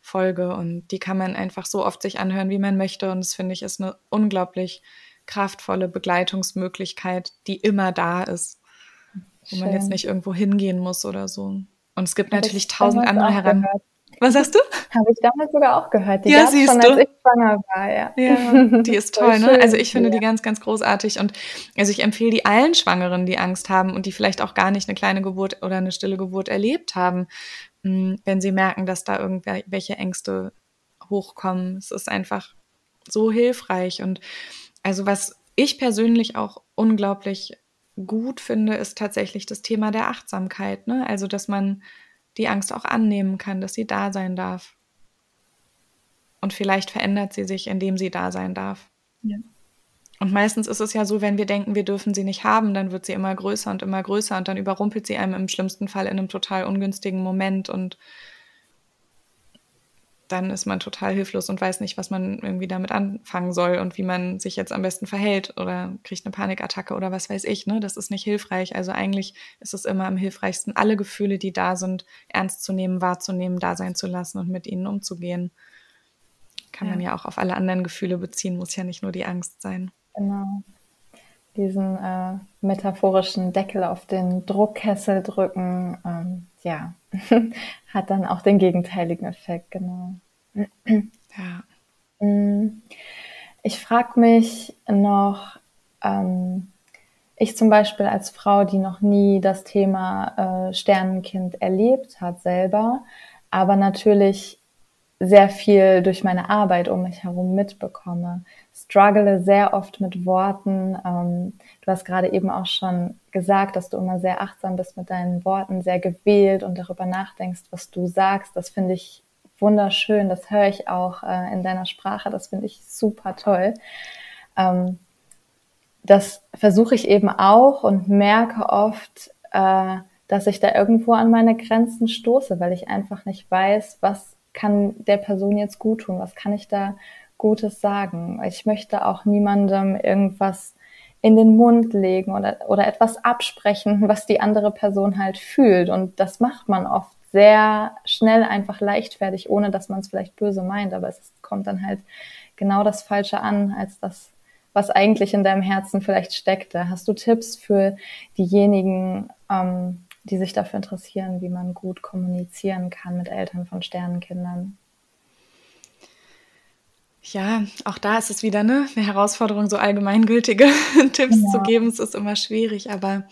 Folge. Und die kann man einfach so oft sich anhören, wie man möchte. Und das finde ich ist eine unglaublich kraftvolle Begleitungsmöglichkeit, die immer da ist. Wo man jetzt nicht irgendwo hingehen muss oder so. Und es gibt natürlich tausend andere heran. Was sagst du? Habe ich damals sogar auch gehört. Die ja, siehst schon, du. als ich schwanger war, ja. ja die ist toll, ne? Also ich finde ja. die ganz, ganz großartig. Und also ich empfehle die allen Schwangeren, die Angst haben und die vielleicht auch gar nicht eine kleine Geburt oder eine stille Geburt erlebt haben, hm, wenn sie merken, dass da irgendwelche Ängste hochkommen. Es ist einfach so hilfreich. Und also was ich persönlich auch unglaublich gut finde, ist tatsächlich das Thema der Achtsamkeit. Ne? Also, dass man die Angst auch annehmen kann, dass sie da sein darf. Und vielleicht verändert sie sich, indem sie da sein darf. Ja. Und meistens ist es ja so, wenn wir denken, wir dürfen sie nicht haben, dann wird sie immer größer und immer größer und dann überrumpelt sie einem im schlimmsten Fall in einem total ungünstigen Moment und dann ist man total hilflos und weiß nicht, was man irgendwie damit anfangen soll und wie man sich jetzt am besten verhält oder kriegt eine Panikattacke oder was weiß ich. Ne? Das ist nicht hilfreich. Also eigentlich ist es immer am hilfreichsten, alle Gefühle, die da sind, ernst zu nehmen, wahrzunehmen, da sein zu lassen und mit ihnen umzugehen. Kann ja. man ja auch auf alle anderen Gefühle beziehen, muss ja nicht nur die Angst sein. Genau. Diesen äh, metaphorischen Deckel auf den Druckkessel drücken, ähm, ja, hat dann auch den gegenteiligen Effekt, genau. Ja. Mm. Ich frage mich noch, ähm, ich zum Beispiel als Frau, die noch nie das Thema äh, Sternenkind erlebt hat selber, aber natürlich sehr viel durch meine Arbeit um mich herum mitbekomme. Struggle sehr oft mit Worten. Ähm, du hast gerade eben auch schon gesagt, dass du immer sehr achtsam bist mit deinen Worten, sehr gewählt und darüber nachdenkst, was du sagst. Das finde ich wunderschön. Das höre ich auch äh, in deiner Sprache. Das finde ich super toll. Ähm, das versuche ich eben auch und merke oft, äh, dass ich da irgendwo an meine Grenzen stoße, weil ich einfach nicht weiß, was kann der Person jetzt gut tun? Was kann ich da Gutes sagen? Ich möchte auch niemandem irgendwas in den Mund legen oder, oder etwas absprechen, was die andere Person halt fühlt. Und das macht man oft sehr schnell einfach leichtfertig, ohne dass man es vielleicht böse meint. Aber es kommt dann halt genau das Falsche an, als das, was eigentlich in deinem Herzen vielleicht steckte. Hast du Tipps für diejenigen, ähm, die sich dafür interessieren, wie man gut kommunizieren kann mit Eltern von Sternenkindern. Ja, auch da ist es wieder ne, eine Herausforderung, so allgemeingültige Tipps ja. zu geben. Es ist immer schwierig, aber.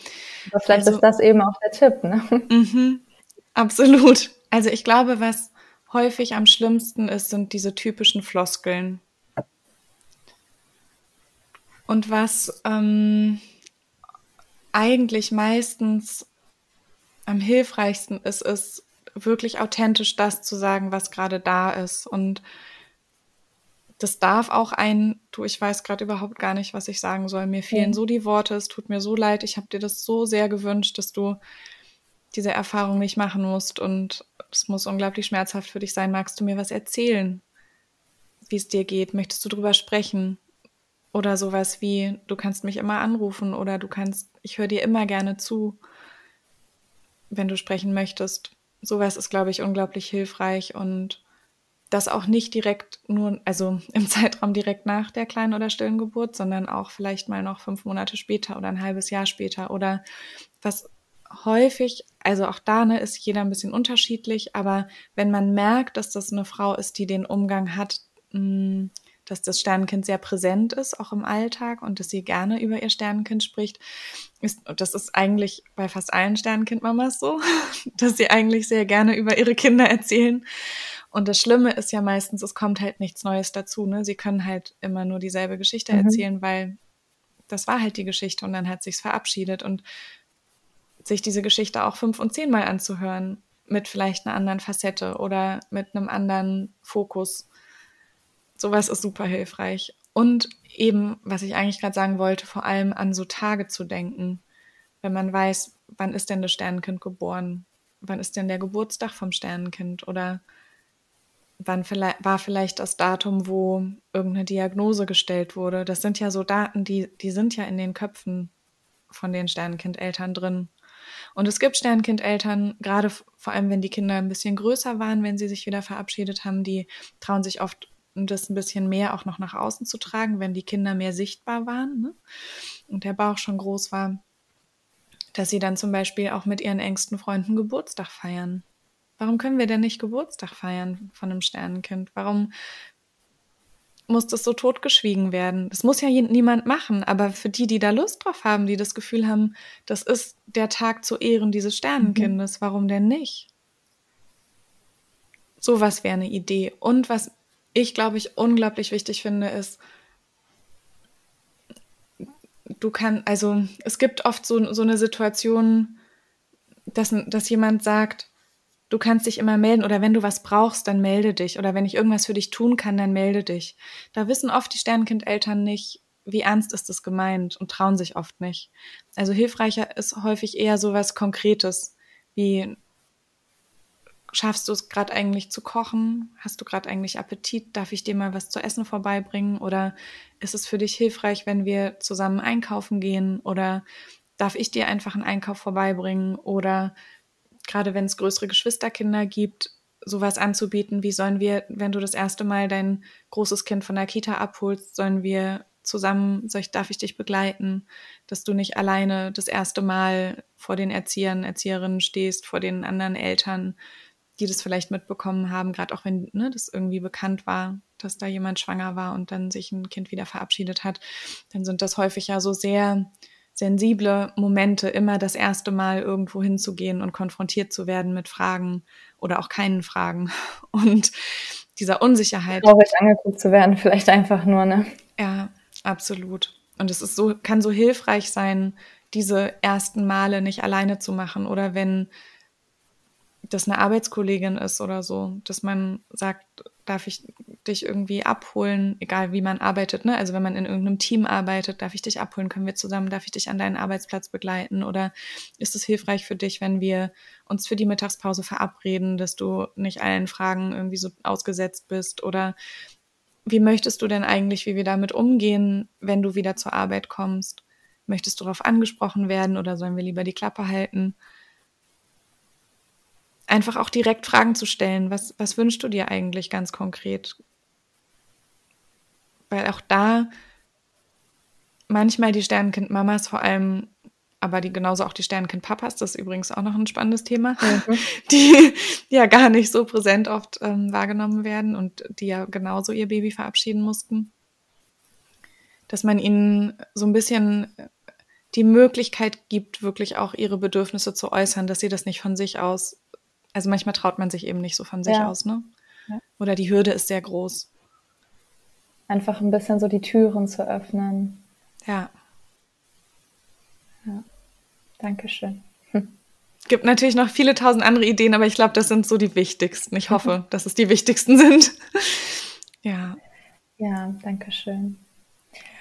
Aber vielleicht also, ist das eben auch der Tipp, ne? Mhm, absolut. Also ich glaube, was häufig am schlimmsten ist, sind diese typischen Floskeln. Und was ähm, eigentlich meistens am hilfreichsten ist es, wirklich authentisch das zu sagen, was gerade da ist. Und das darf auch ein, du, ich weiß gerade überhaupt gar nicht, was ich sagen soll. Mir fehlen ja. so die Worte, es tut mir so leid, ich habe dir das so sehr gewünscht, dass du diese Erfahrung nicht machen musst und es muss unglaublich schmerzhaft für dich sein. Magst du mir was erzählen, wie es dir geht? Möchtest du drüber sprechen? Oder sowas wie, du kannst mich immer anrufen oder du kannst, ich höre dir immer gerne zu wenn du sprechen möchtest. Sowas ist, glaube ich, unglaublich hilfreich und das auch nicht direkt nur, also im Zeitraum direkt nach der kleinen oder stillen Geburt, sondern auch vielleicht mal noch fünf Monate später oder ein halbes Jahr später oder was häufig, also auch da ne, ist jeder ein bisschen unterschiedlich, aber wenn man merkt, dass das eine Frau ist, die den Umgang hat, mh, mm, dass das Sternenkind sehr präsent ist, auch im Alltag und dass sie gerne über ihr Sternenkind spricht. Ist, das ist eigentlich bei fast allen Sternenkindmamas so, dass sie eigentlich sehr gerne über ihre Kinder erzählen. Und das Schlimme ist ja meistens, es kommt halt nichts Neues dazu. Ne? Sie können halt immer nur dieselbe Geschichte mhm. erzählen, weil das war halt die Geschichte und dann hat sich's verabschiedet und sich diese Geschichte auch fünf und zehnmal anzuhören mit vielleicht einer anderen Facette oder mit einem anderen Fokus sowas ist super hilfreich. Und eben, was ich eigentlich gerade sagen wollte, vor allem an so Tage zu denken, wenn man weiß, wann ist denn das Sternenkind geboren? Wann ist denn der Geburtstag vom Sternenkind? Oder wann vielleicht, war vielleicht das Datum, wo irgendeine Diagnose gestellt wurde? Das sind ja so Daten, die, die sind ja in den Köpfen von den Sternenkindeltern drin. Und es gibt Sternenkindeltern, gerade vor allem, wenn die Kinder ein bisschen größer waren, wenn sie sich wieder verabschiedet haben, die trauen sich oft das ein bisschen mehr auch noch nach außen zu tragen, wenn die Kinder mehr sichtbar waren ne? und der Bauch schon groß war, dass sie dann zum Beispiel auch mit ihren engsten Freunden Geburtstag feiern. Warum können wir denn nicht Geburtstag feiern von einem Sternenkind? Warum muss das so totgeschwiegen werden? Das muss ja niemand machen, aber für die, die da Lust drauf haben, die das Gefühl haben, das ist der Tag zu Ehren dieses Sternenkindes, mhm. warum denn nicht? Sowas wäre eine Idee. Und was ich, glaube ich, unglaublich wichtig finde, ist, du kannst, also es gibt oft so, so eine Situation, dass, dass jemand sagt, du kannst dich immer melden oder wenn du was brauchst, dann melde dich oder wenn ich irgendwas für dich tun kann, dann melde dich. Da wissen oft die Sternenkindeltern nicht, wie ernst ist das gemeint und trauen sich oft nicht. Also hilfreicher ist häufig eher so was Konkretes, wie schaffst du es gerade eigentlich zu kochen? Hast du gerade eigentlich Appetit? Darf ich dir mal was zu essen vorbeibringen? Oder ist es für dich hilfreich, wenn wir zusammen einkaufen gehen? Oder darf ich dir einfach einen Einkauf vorbeibringen? Oder gerade wenn es größere Geschwisterkinder gibt, sowas anzubieten, wie sollen wir, wenn du das erste Mal dein großes Kind von der Kita abholst, sollen wir zusammen, soll ich, darf ich dich begleiten, dass du nicht alleine das erste Mal vor den Erziehern, Erzieherinnen stehst, vor den anderen Eltern, die das vielleicht mitbekommen haben, gerade auch wenn ne, das irgendwie bekannt war, dass da jemand schwanger war und dann sich ein Kind wieder verabschiedet hat, dann sind das häufig ja so sehr sensible Momente, immer das erste Mal irgendwo hinzugehen und konfrontiert zu werden mit Fragen oder auch keinen Fragen und dieser Unsicherheit. Traurig angeguckt zu werden, vielleicht einfach nur, ne? Ja, absolut. Und es ist so, kann so hilfreich sein, diese ersten Male nicht alleine zu machen oder wenn das eine Arbeitskollegin ist oder so, dass man sagt, darf ich dich irgendwie abholen, egal wie man arbeitet, ne? Also wenn man in irgendeinem Team arbeitet, darf ich dich abholen, können wir zusammen, darf ich dich an deinen Arbeitsplatz begleiten oder ist es hilfreich für dich, wenn wir uns für die Mittagspause verabreden, dass du nicht allen Fragen irgendwie so ausgesetzt bist oder wie möchtest du denn eigentlich, wie wir damit umgehen, wenn du wieder zur Arbeit kommst? Möchtest du darauf angesprochen werden oder sollen wir lieber die Klappe halten? Einfach auch direkt Fragen zu stellen. Was, was wünschst du dir eigentlich ganz konkret? Weil auch da manchmal die Sternenkind-Mamas vor allem, aber die genauso auch die Sternenkind-Papas, das ist übrigens auch noch ein spannendes Thema, mhm. die ja gar nicht so präsent oft ähm, wahrgenommen werden und die ja genauso ihr Baby verabschieden mussten. Dass man ihnen so ein bisschen die Möglichkeit gibt, wirklich auch ihre Bedürfnisse zu äußern, dass sie das nicht von sich aus also manchmal traut man sich eben nicht so von sich ja. aus, ne? Ja. Oder die Hürde ist sehr groß. Einfach ein bisschen so die Türen zu öffnen. Ja. Ja. Dankeschön. Gibt natürlich noch viele tausend andere Ideen, aber ich glaube, das sind so die wichtigsten. Ich hoffe, dass es die wichtigsten sind. ja. Ja, danke schön.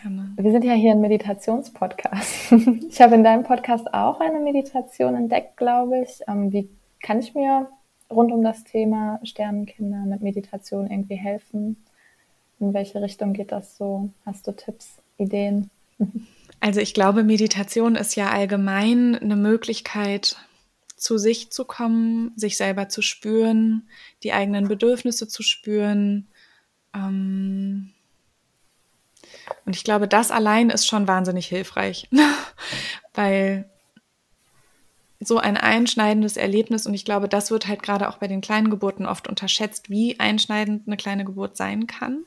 Gerne. Wir sind ja hier ein Meditationspodcast. Ich habe in deinem Podcast auch eine Meditation entdeckt, glaube ich. Ähm, wie kann ich mir rund um das Thema Sternenkinder mit Meditation irgendwie helfen? In welche Richtung geht das so? Hast du Tipps, Ideen? Also ich glaube, Meditation ist ja allgemein eine Möglichkeit, zu sich zu kommen, sich selber zu spüren, die eigenen Bedürfnisse zu spüren. Ähm und ich glaube, das allein ist schon wahnsinnig hilfreich, weil so ein einschneidendes Erlebnis und ich glaube, das wird halt gerade auch bei den kleinen Geburten oft unterschätzt, wie einschneidend eine kleine Geburt sein kann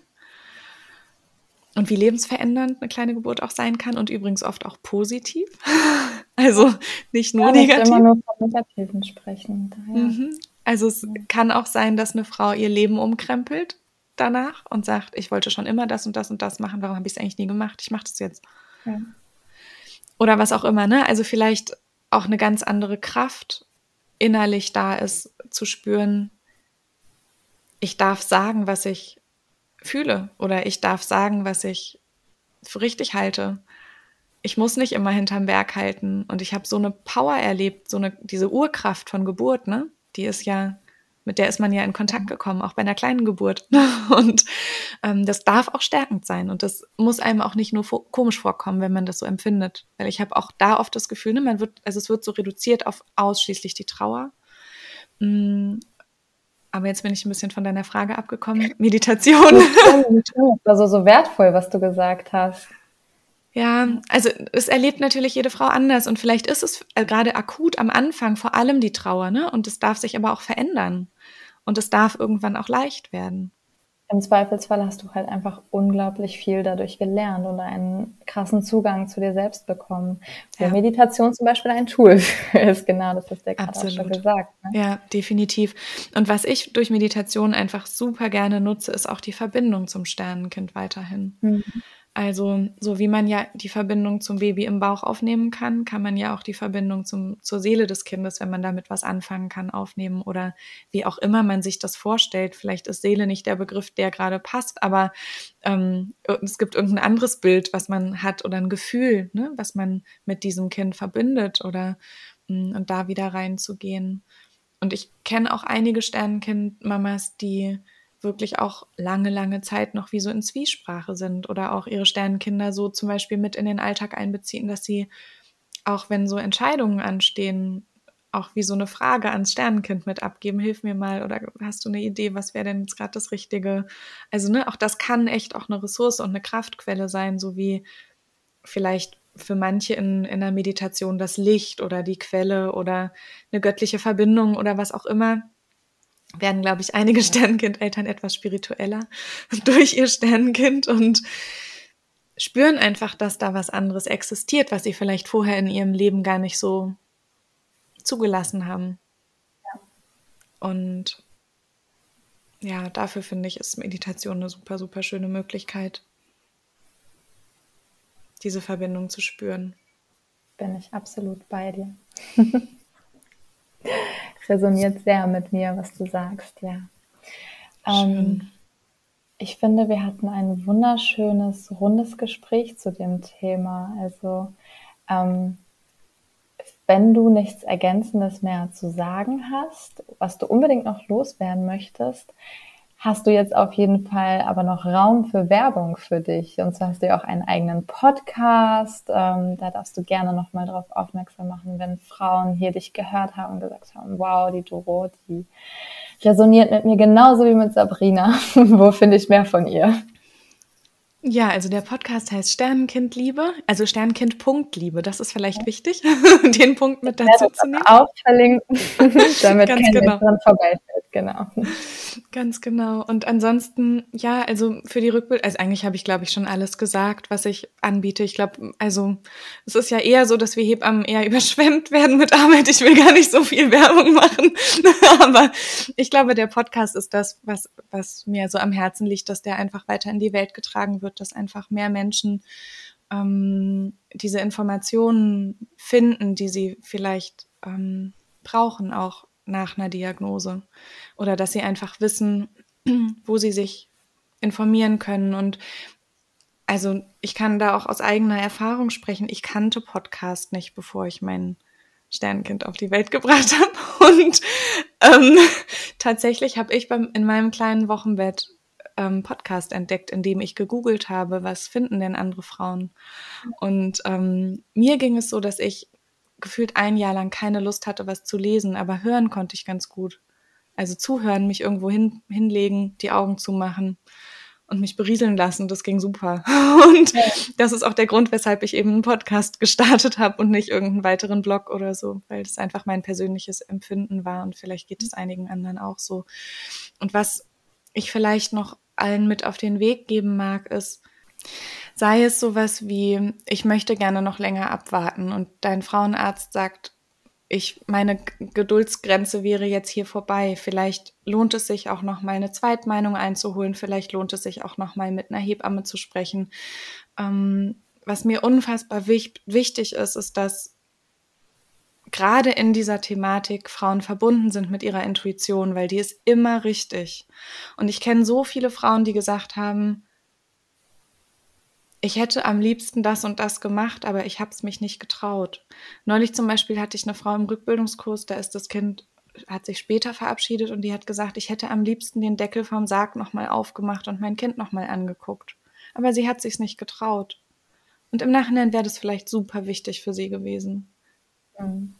und wie lebensverändernd eine kleine Geburt auch sein kann und übrigens oft auch positiv. also nicht nur ja, negativ. immer nur von Negativen sprechen. Mhm. Also es ja. kann auch sein, dass eine Frau ihr Leben umkrempelt danach und sagt, ich wollte schon immer das und das und das machen, warum habe ich es eigentlich nie gemacht? Ich mache das jetzt. Ja. Oder was auch immer, ne? Also vielleicht auch eine ganz andere Kraft innerlich da ist, zu spüren, ich darf sagen, was ich fühle oder ich darf sagen, was ich für richtig halte. Ich muss nicht immer hinterm Berg halten und ich habe so eine Power erlebt, so eine diese Urkraft von Geburt, ne? Die ist ja Mit der ist man ja in Kontakt gekommen, auch bei einer kleinen Geburt. Und ähm, das darf auch stärkend sein. Und das muss einem auch nicht nur komisch vorkommen, wenn man das so empfindet. Weil ich habe auch da oft das Gefühl, ne, man wird, also es wird so reduziert auf ausschließlich die Trauer. Mm, aber jetzt bin ich ein bisschen von deiner Frage abgekommen. Meditation. Also so wertvoll, was du gesagt hast. Ja, also es erlebt natürlich jede Frau anders und vielleicht ist es äh, gerade akut am Anfang vor allem die Trauer, ne? Und es darf sich aber auch verändern und es darf irgendwann auch leicht werden. Im Zweifelsfall hast du halt einfach unglaublich viel dadurch gelernt und einen krassen Zugang zu dir selbst bekommen. Wo ja. Meditation zum Beispiel ein Tool ist, genau, das ist der gerade auch schon gesagt. Ne? Ja, definitiv. Und was ich durch Meditation einfach super gerne nutze, ist auch die Verbindung zum Sternenkind weiterhin. Mhm. Also, so wie man ja die Verbindung zum Baby im Bauch aufnehmen kann, kann man ja auch die Verbindung zum, zur Seele des Kindes, wenn man damit was anfangen kann, aufnehmen oder wie auch immer man sich das vorstellt. Vielleicht ist Seele nicht der Begriff, der gerade passt, aber ähm, es gibt irgendein anderes Bild, was man hat oder ein Gefühl, ne, was man mit diesem Kind verbindet oder mh, mm, und da wieder reinzugehen. Und ich kenne auch einige Sternenkind-Mamas, die wirklich auch lange, lange Zeit noch wie so in Zwiesprache sind oder auch ihre Sternenkinder so zum Beispiel mit in den Alltag einbeziehen, dass sie auch wenn so Entscheidungen anstehen, auch wie so eine Frage ans Sternenkind mit abgeben, hilf mir mal oder hast du eine Idee, was wäre denn jetzt gerade das Richtige? Also, ne, auch das kann echt auch eine Ressource und eine Kraftquelle sein, so wie vielleicht für manche in, in der Meditation das Licht oder die Quelle oder eine göttliche Verbindung oder was auch immer werden, glaube ich, einige Sternenkind-Eltern etwas spiritueller durch ihr Sternenkind und spüren einfach, dass da was anderes existiert, was sie vielleicht vorher in ihrem Leben gar nicht so zugelassen haben. Und ja, dafür finde ich, ist Meditation eine super, super schöne Möglichkeit, diese Verbindung zu spüren. Bin ich absolut bei dir. resoniert sehr mit mir, was du sagst, ja. Ähm, ich finde, wir hatten ein wunderschönes, rundes Gespräch zu dem Thema. Also, ähm, wenn du nichts Ergänzendes mehr zu sagen hast, was du unbedingt noch loswerden möchtest, hast du jetzt auf jeden Fall aber noch Raum für Werbung für dich. Und zwar hast du ja auch einen eigenen Podcast. Ähm, da darfst du gerne nochmal darauf aufmerksam machen, wenn Frauen hier dich gehört haben und gesagt haben, wow, die Doro, die resoniert mit mir genauso wie mit Sabrina. Wo finde ich mehr von ihr? Ja, also der Podcast heißt Sternenkindliebe, also Sternenkind.liebe. Das ist vielleicht wichtig, den Punkt mit dazu ja, zu nehmen. Auch verlinken, damit Ganz kein genau. dran vorbeifällt. Genau. Ganz genau. Und ansonsten, ja, also für die Rückbild, also eigentlich habe ich, glaube ich, schon alles gesagt, was ich anbiete. Ich glaube, also es ist ja eher so, dass wir Hebammen eher überschwemmt werden mit Arbeit. Ich will gar nicht so viel Werbung machen, aber ich glaube, der Podcast ist das, was, was mir so am Herzen liegt, dass der einfach weiter in die Welt getragen wird, dass einfach mehr Menschen ähm, diese Informationen finden, die sie vielleicht ähm, brauchen, auch nach einer Diagnose oder dass sie einfach wissen, wo sie sich informieren können. Und also ich kann da auch aus eigener Erfahrung sprechen. Ich kannte Podcast nicht, bevor ich mein Sternkind auf die Welt gebracht habe. Und ähm, tatsächlich habe ich beim, in meinem kleinen Wochenbett ähm, Podcast entdeckt, in dem ich gegoogelt habe, was finden denn andere Frauen. Und ähm, mir ging es so, dass ich gefühlt ein Jahr lang keine Lust hatte, was zu lesen, aber hören konnte ich ganz gut. Also zuhören, mich irgendwo hin, hinlegen, die Augen zumachen und mich berieseln lassen, das ging super. Und das ist auch der Grund, weshalb ich eben einen Podcast gestartet habe und nicht irgendeinen weiteren Blog oder so, weil das einfach mein persönliches Empfinden war und vielleicht geht es einigen anderen auch so. Und was ich vielleicht noch allen mit auf den Weg geben mag, ist, Sei es sowas wie, ich möchte gerne noch länger abwarten und dein Frauenarzt sagt, ich, meine Geduldsgrenze wäre jetzt hier vorbei. Vielleicht lohnt es sich auch noch mal eine Zweitmeinung einzuholen. Vielleicht lohnt es sich auch noch mal mit einer Hebamme zu sprechen. Ähm, was mir unfassbar wich wichtig ist, ist, dass gerade in dieser Thematik Frauen verbunden sind mit ihrer Intuition, weil die ist immer richtig. Und ich kenne so viele Frauen, die gesagt haben, ich hätte am liebsten das und das gemacht, aber ich habe es mich nicht getraut. Neulich zum Beispiel hatte ich eine Frau im Rückbildungskurs, da ist das Kind hat sich später verabschiedet und die hat gesagt, ich hätte am liebsten den Deckel vom Sarg nochmal aufgemacht und mein Kind nochmal angeguckt. Aber sie hat sich's nicht getraut. Und im Nachhinein wäre das vielleicht super wichtig für sie gewesen. Mhm.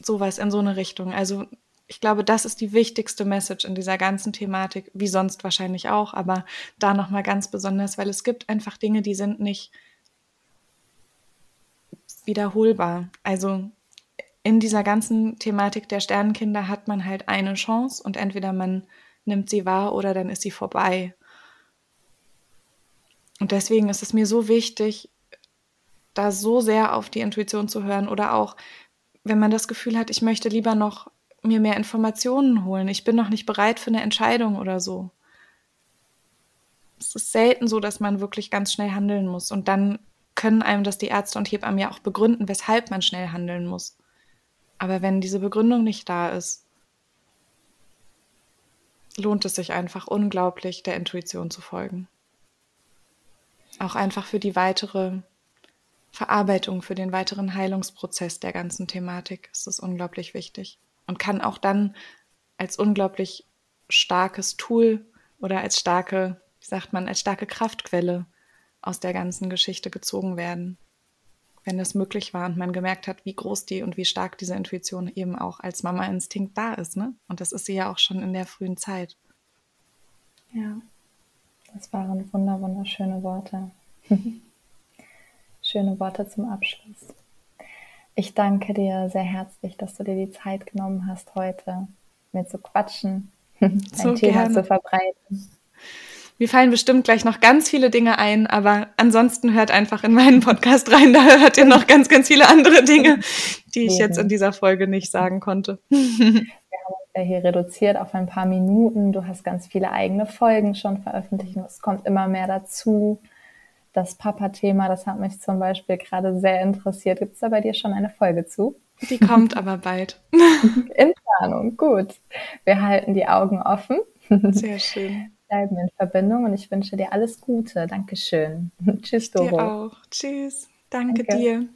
Sowas in so eine Richtung. Also ich glaube, das ist die wichtigste Message in dieser ganzen Thematik, wie sonst wahrscheinlich auch, aber da nochmal ganz besonders, weil es gibt einfach Dinge, die sind nicht wiederholbar. Also in dieser ganzen Thematik der Sternenkinder hat man halt eine Chance und entweder man nimmt sie wahr oder dann ist sie vorbei. Und deswegen ist es mir so wichtig, da so sehr auf die Intuition zu hören oder auch, wenn man das Gefühl hat, ich möchte lieber noch mir mehr Informationen holen, ich bin noch nicht bereit für eine Entscheidung oder so. Es ist selten so, dass man wirklich ganz schnell handeln muss und dann können einem das die Ärzte und Hebammen ja auch begründen, weshalb man schnell handeln muss. Aber wenn diese Begründung nicht da ist, lohnt es sich einfach unglaublich, der Intuition zu folgen. Auch einfach für die weitere Verarbeitung, für den weiteren Heilungsprozess der ganzen Thematik ist es unglaublich wichtig und kann auch dann als unglaublich starkes Tool oder als starke, wie sagt man, als starke Kraftquelle aus der ganzen Geschichte gezogen werden wenn das möglich war und man gemerkt hat, wie groß die und wie stark diese Intuition eben auch als Mama-Instinkt da ist. Ne? Und das ist sie ja auch schon in der frühen Zeit. Ja, das waren wunder wunderschöne Worte. Schöne Worte zum Abschluss. Ich danke dir sehr herzlich, dass du dir die Zeit genommen hast, heute mit zu quatschen, so ein Thema gerne. zu verbreiten. Mir fallen bestimmt gleich noch ganz viele Dinge ein, aber ansonsten hört einfach in meinen Podcast rein. Da hört ihr noch ganz, ganz viele andere Dinge, die ich jetzt in dieser Folge nicht sagen konnte. Wir haben uns ja hier reduziert auf ein paar Minuten. Du hast ganz viele eigene Folgen schon veröffentlicht und es kommt immer mehr dazu. Das Papa-Thema, das hat mich zum Beispiel gerade sehr interessiert. Gibt es da bei dir schon eine Folge zu? Die kommt aber bald. In Planung, gut. Wir halten die Augen offen. Sehr schön bleiben in Verbindung und ich wünsche dir alles Gute. Dankeschön. Tschüss, Doro. Dir auch. Tschüss. Danke, Danke. dir.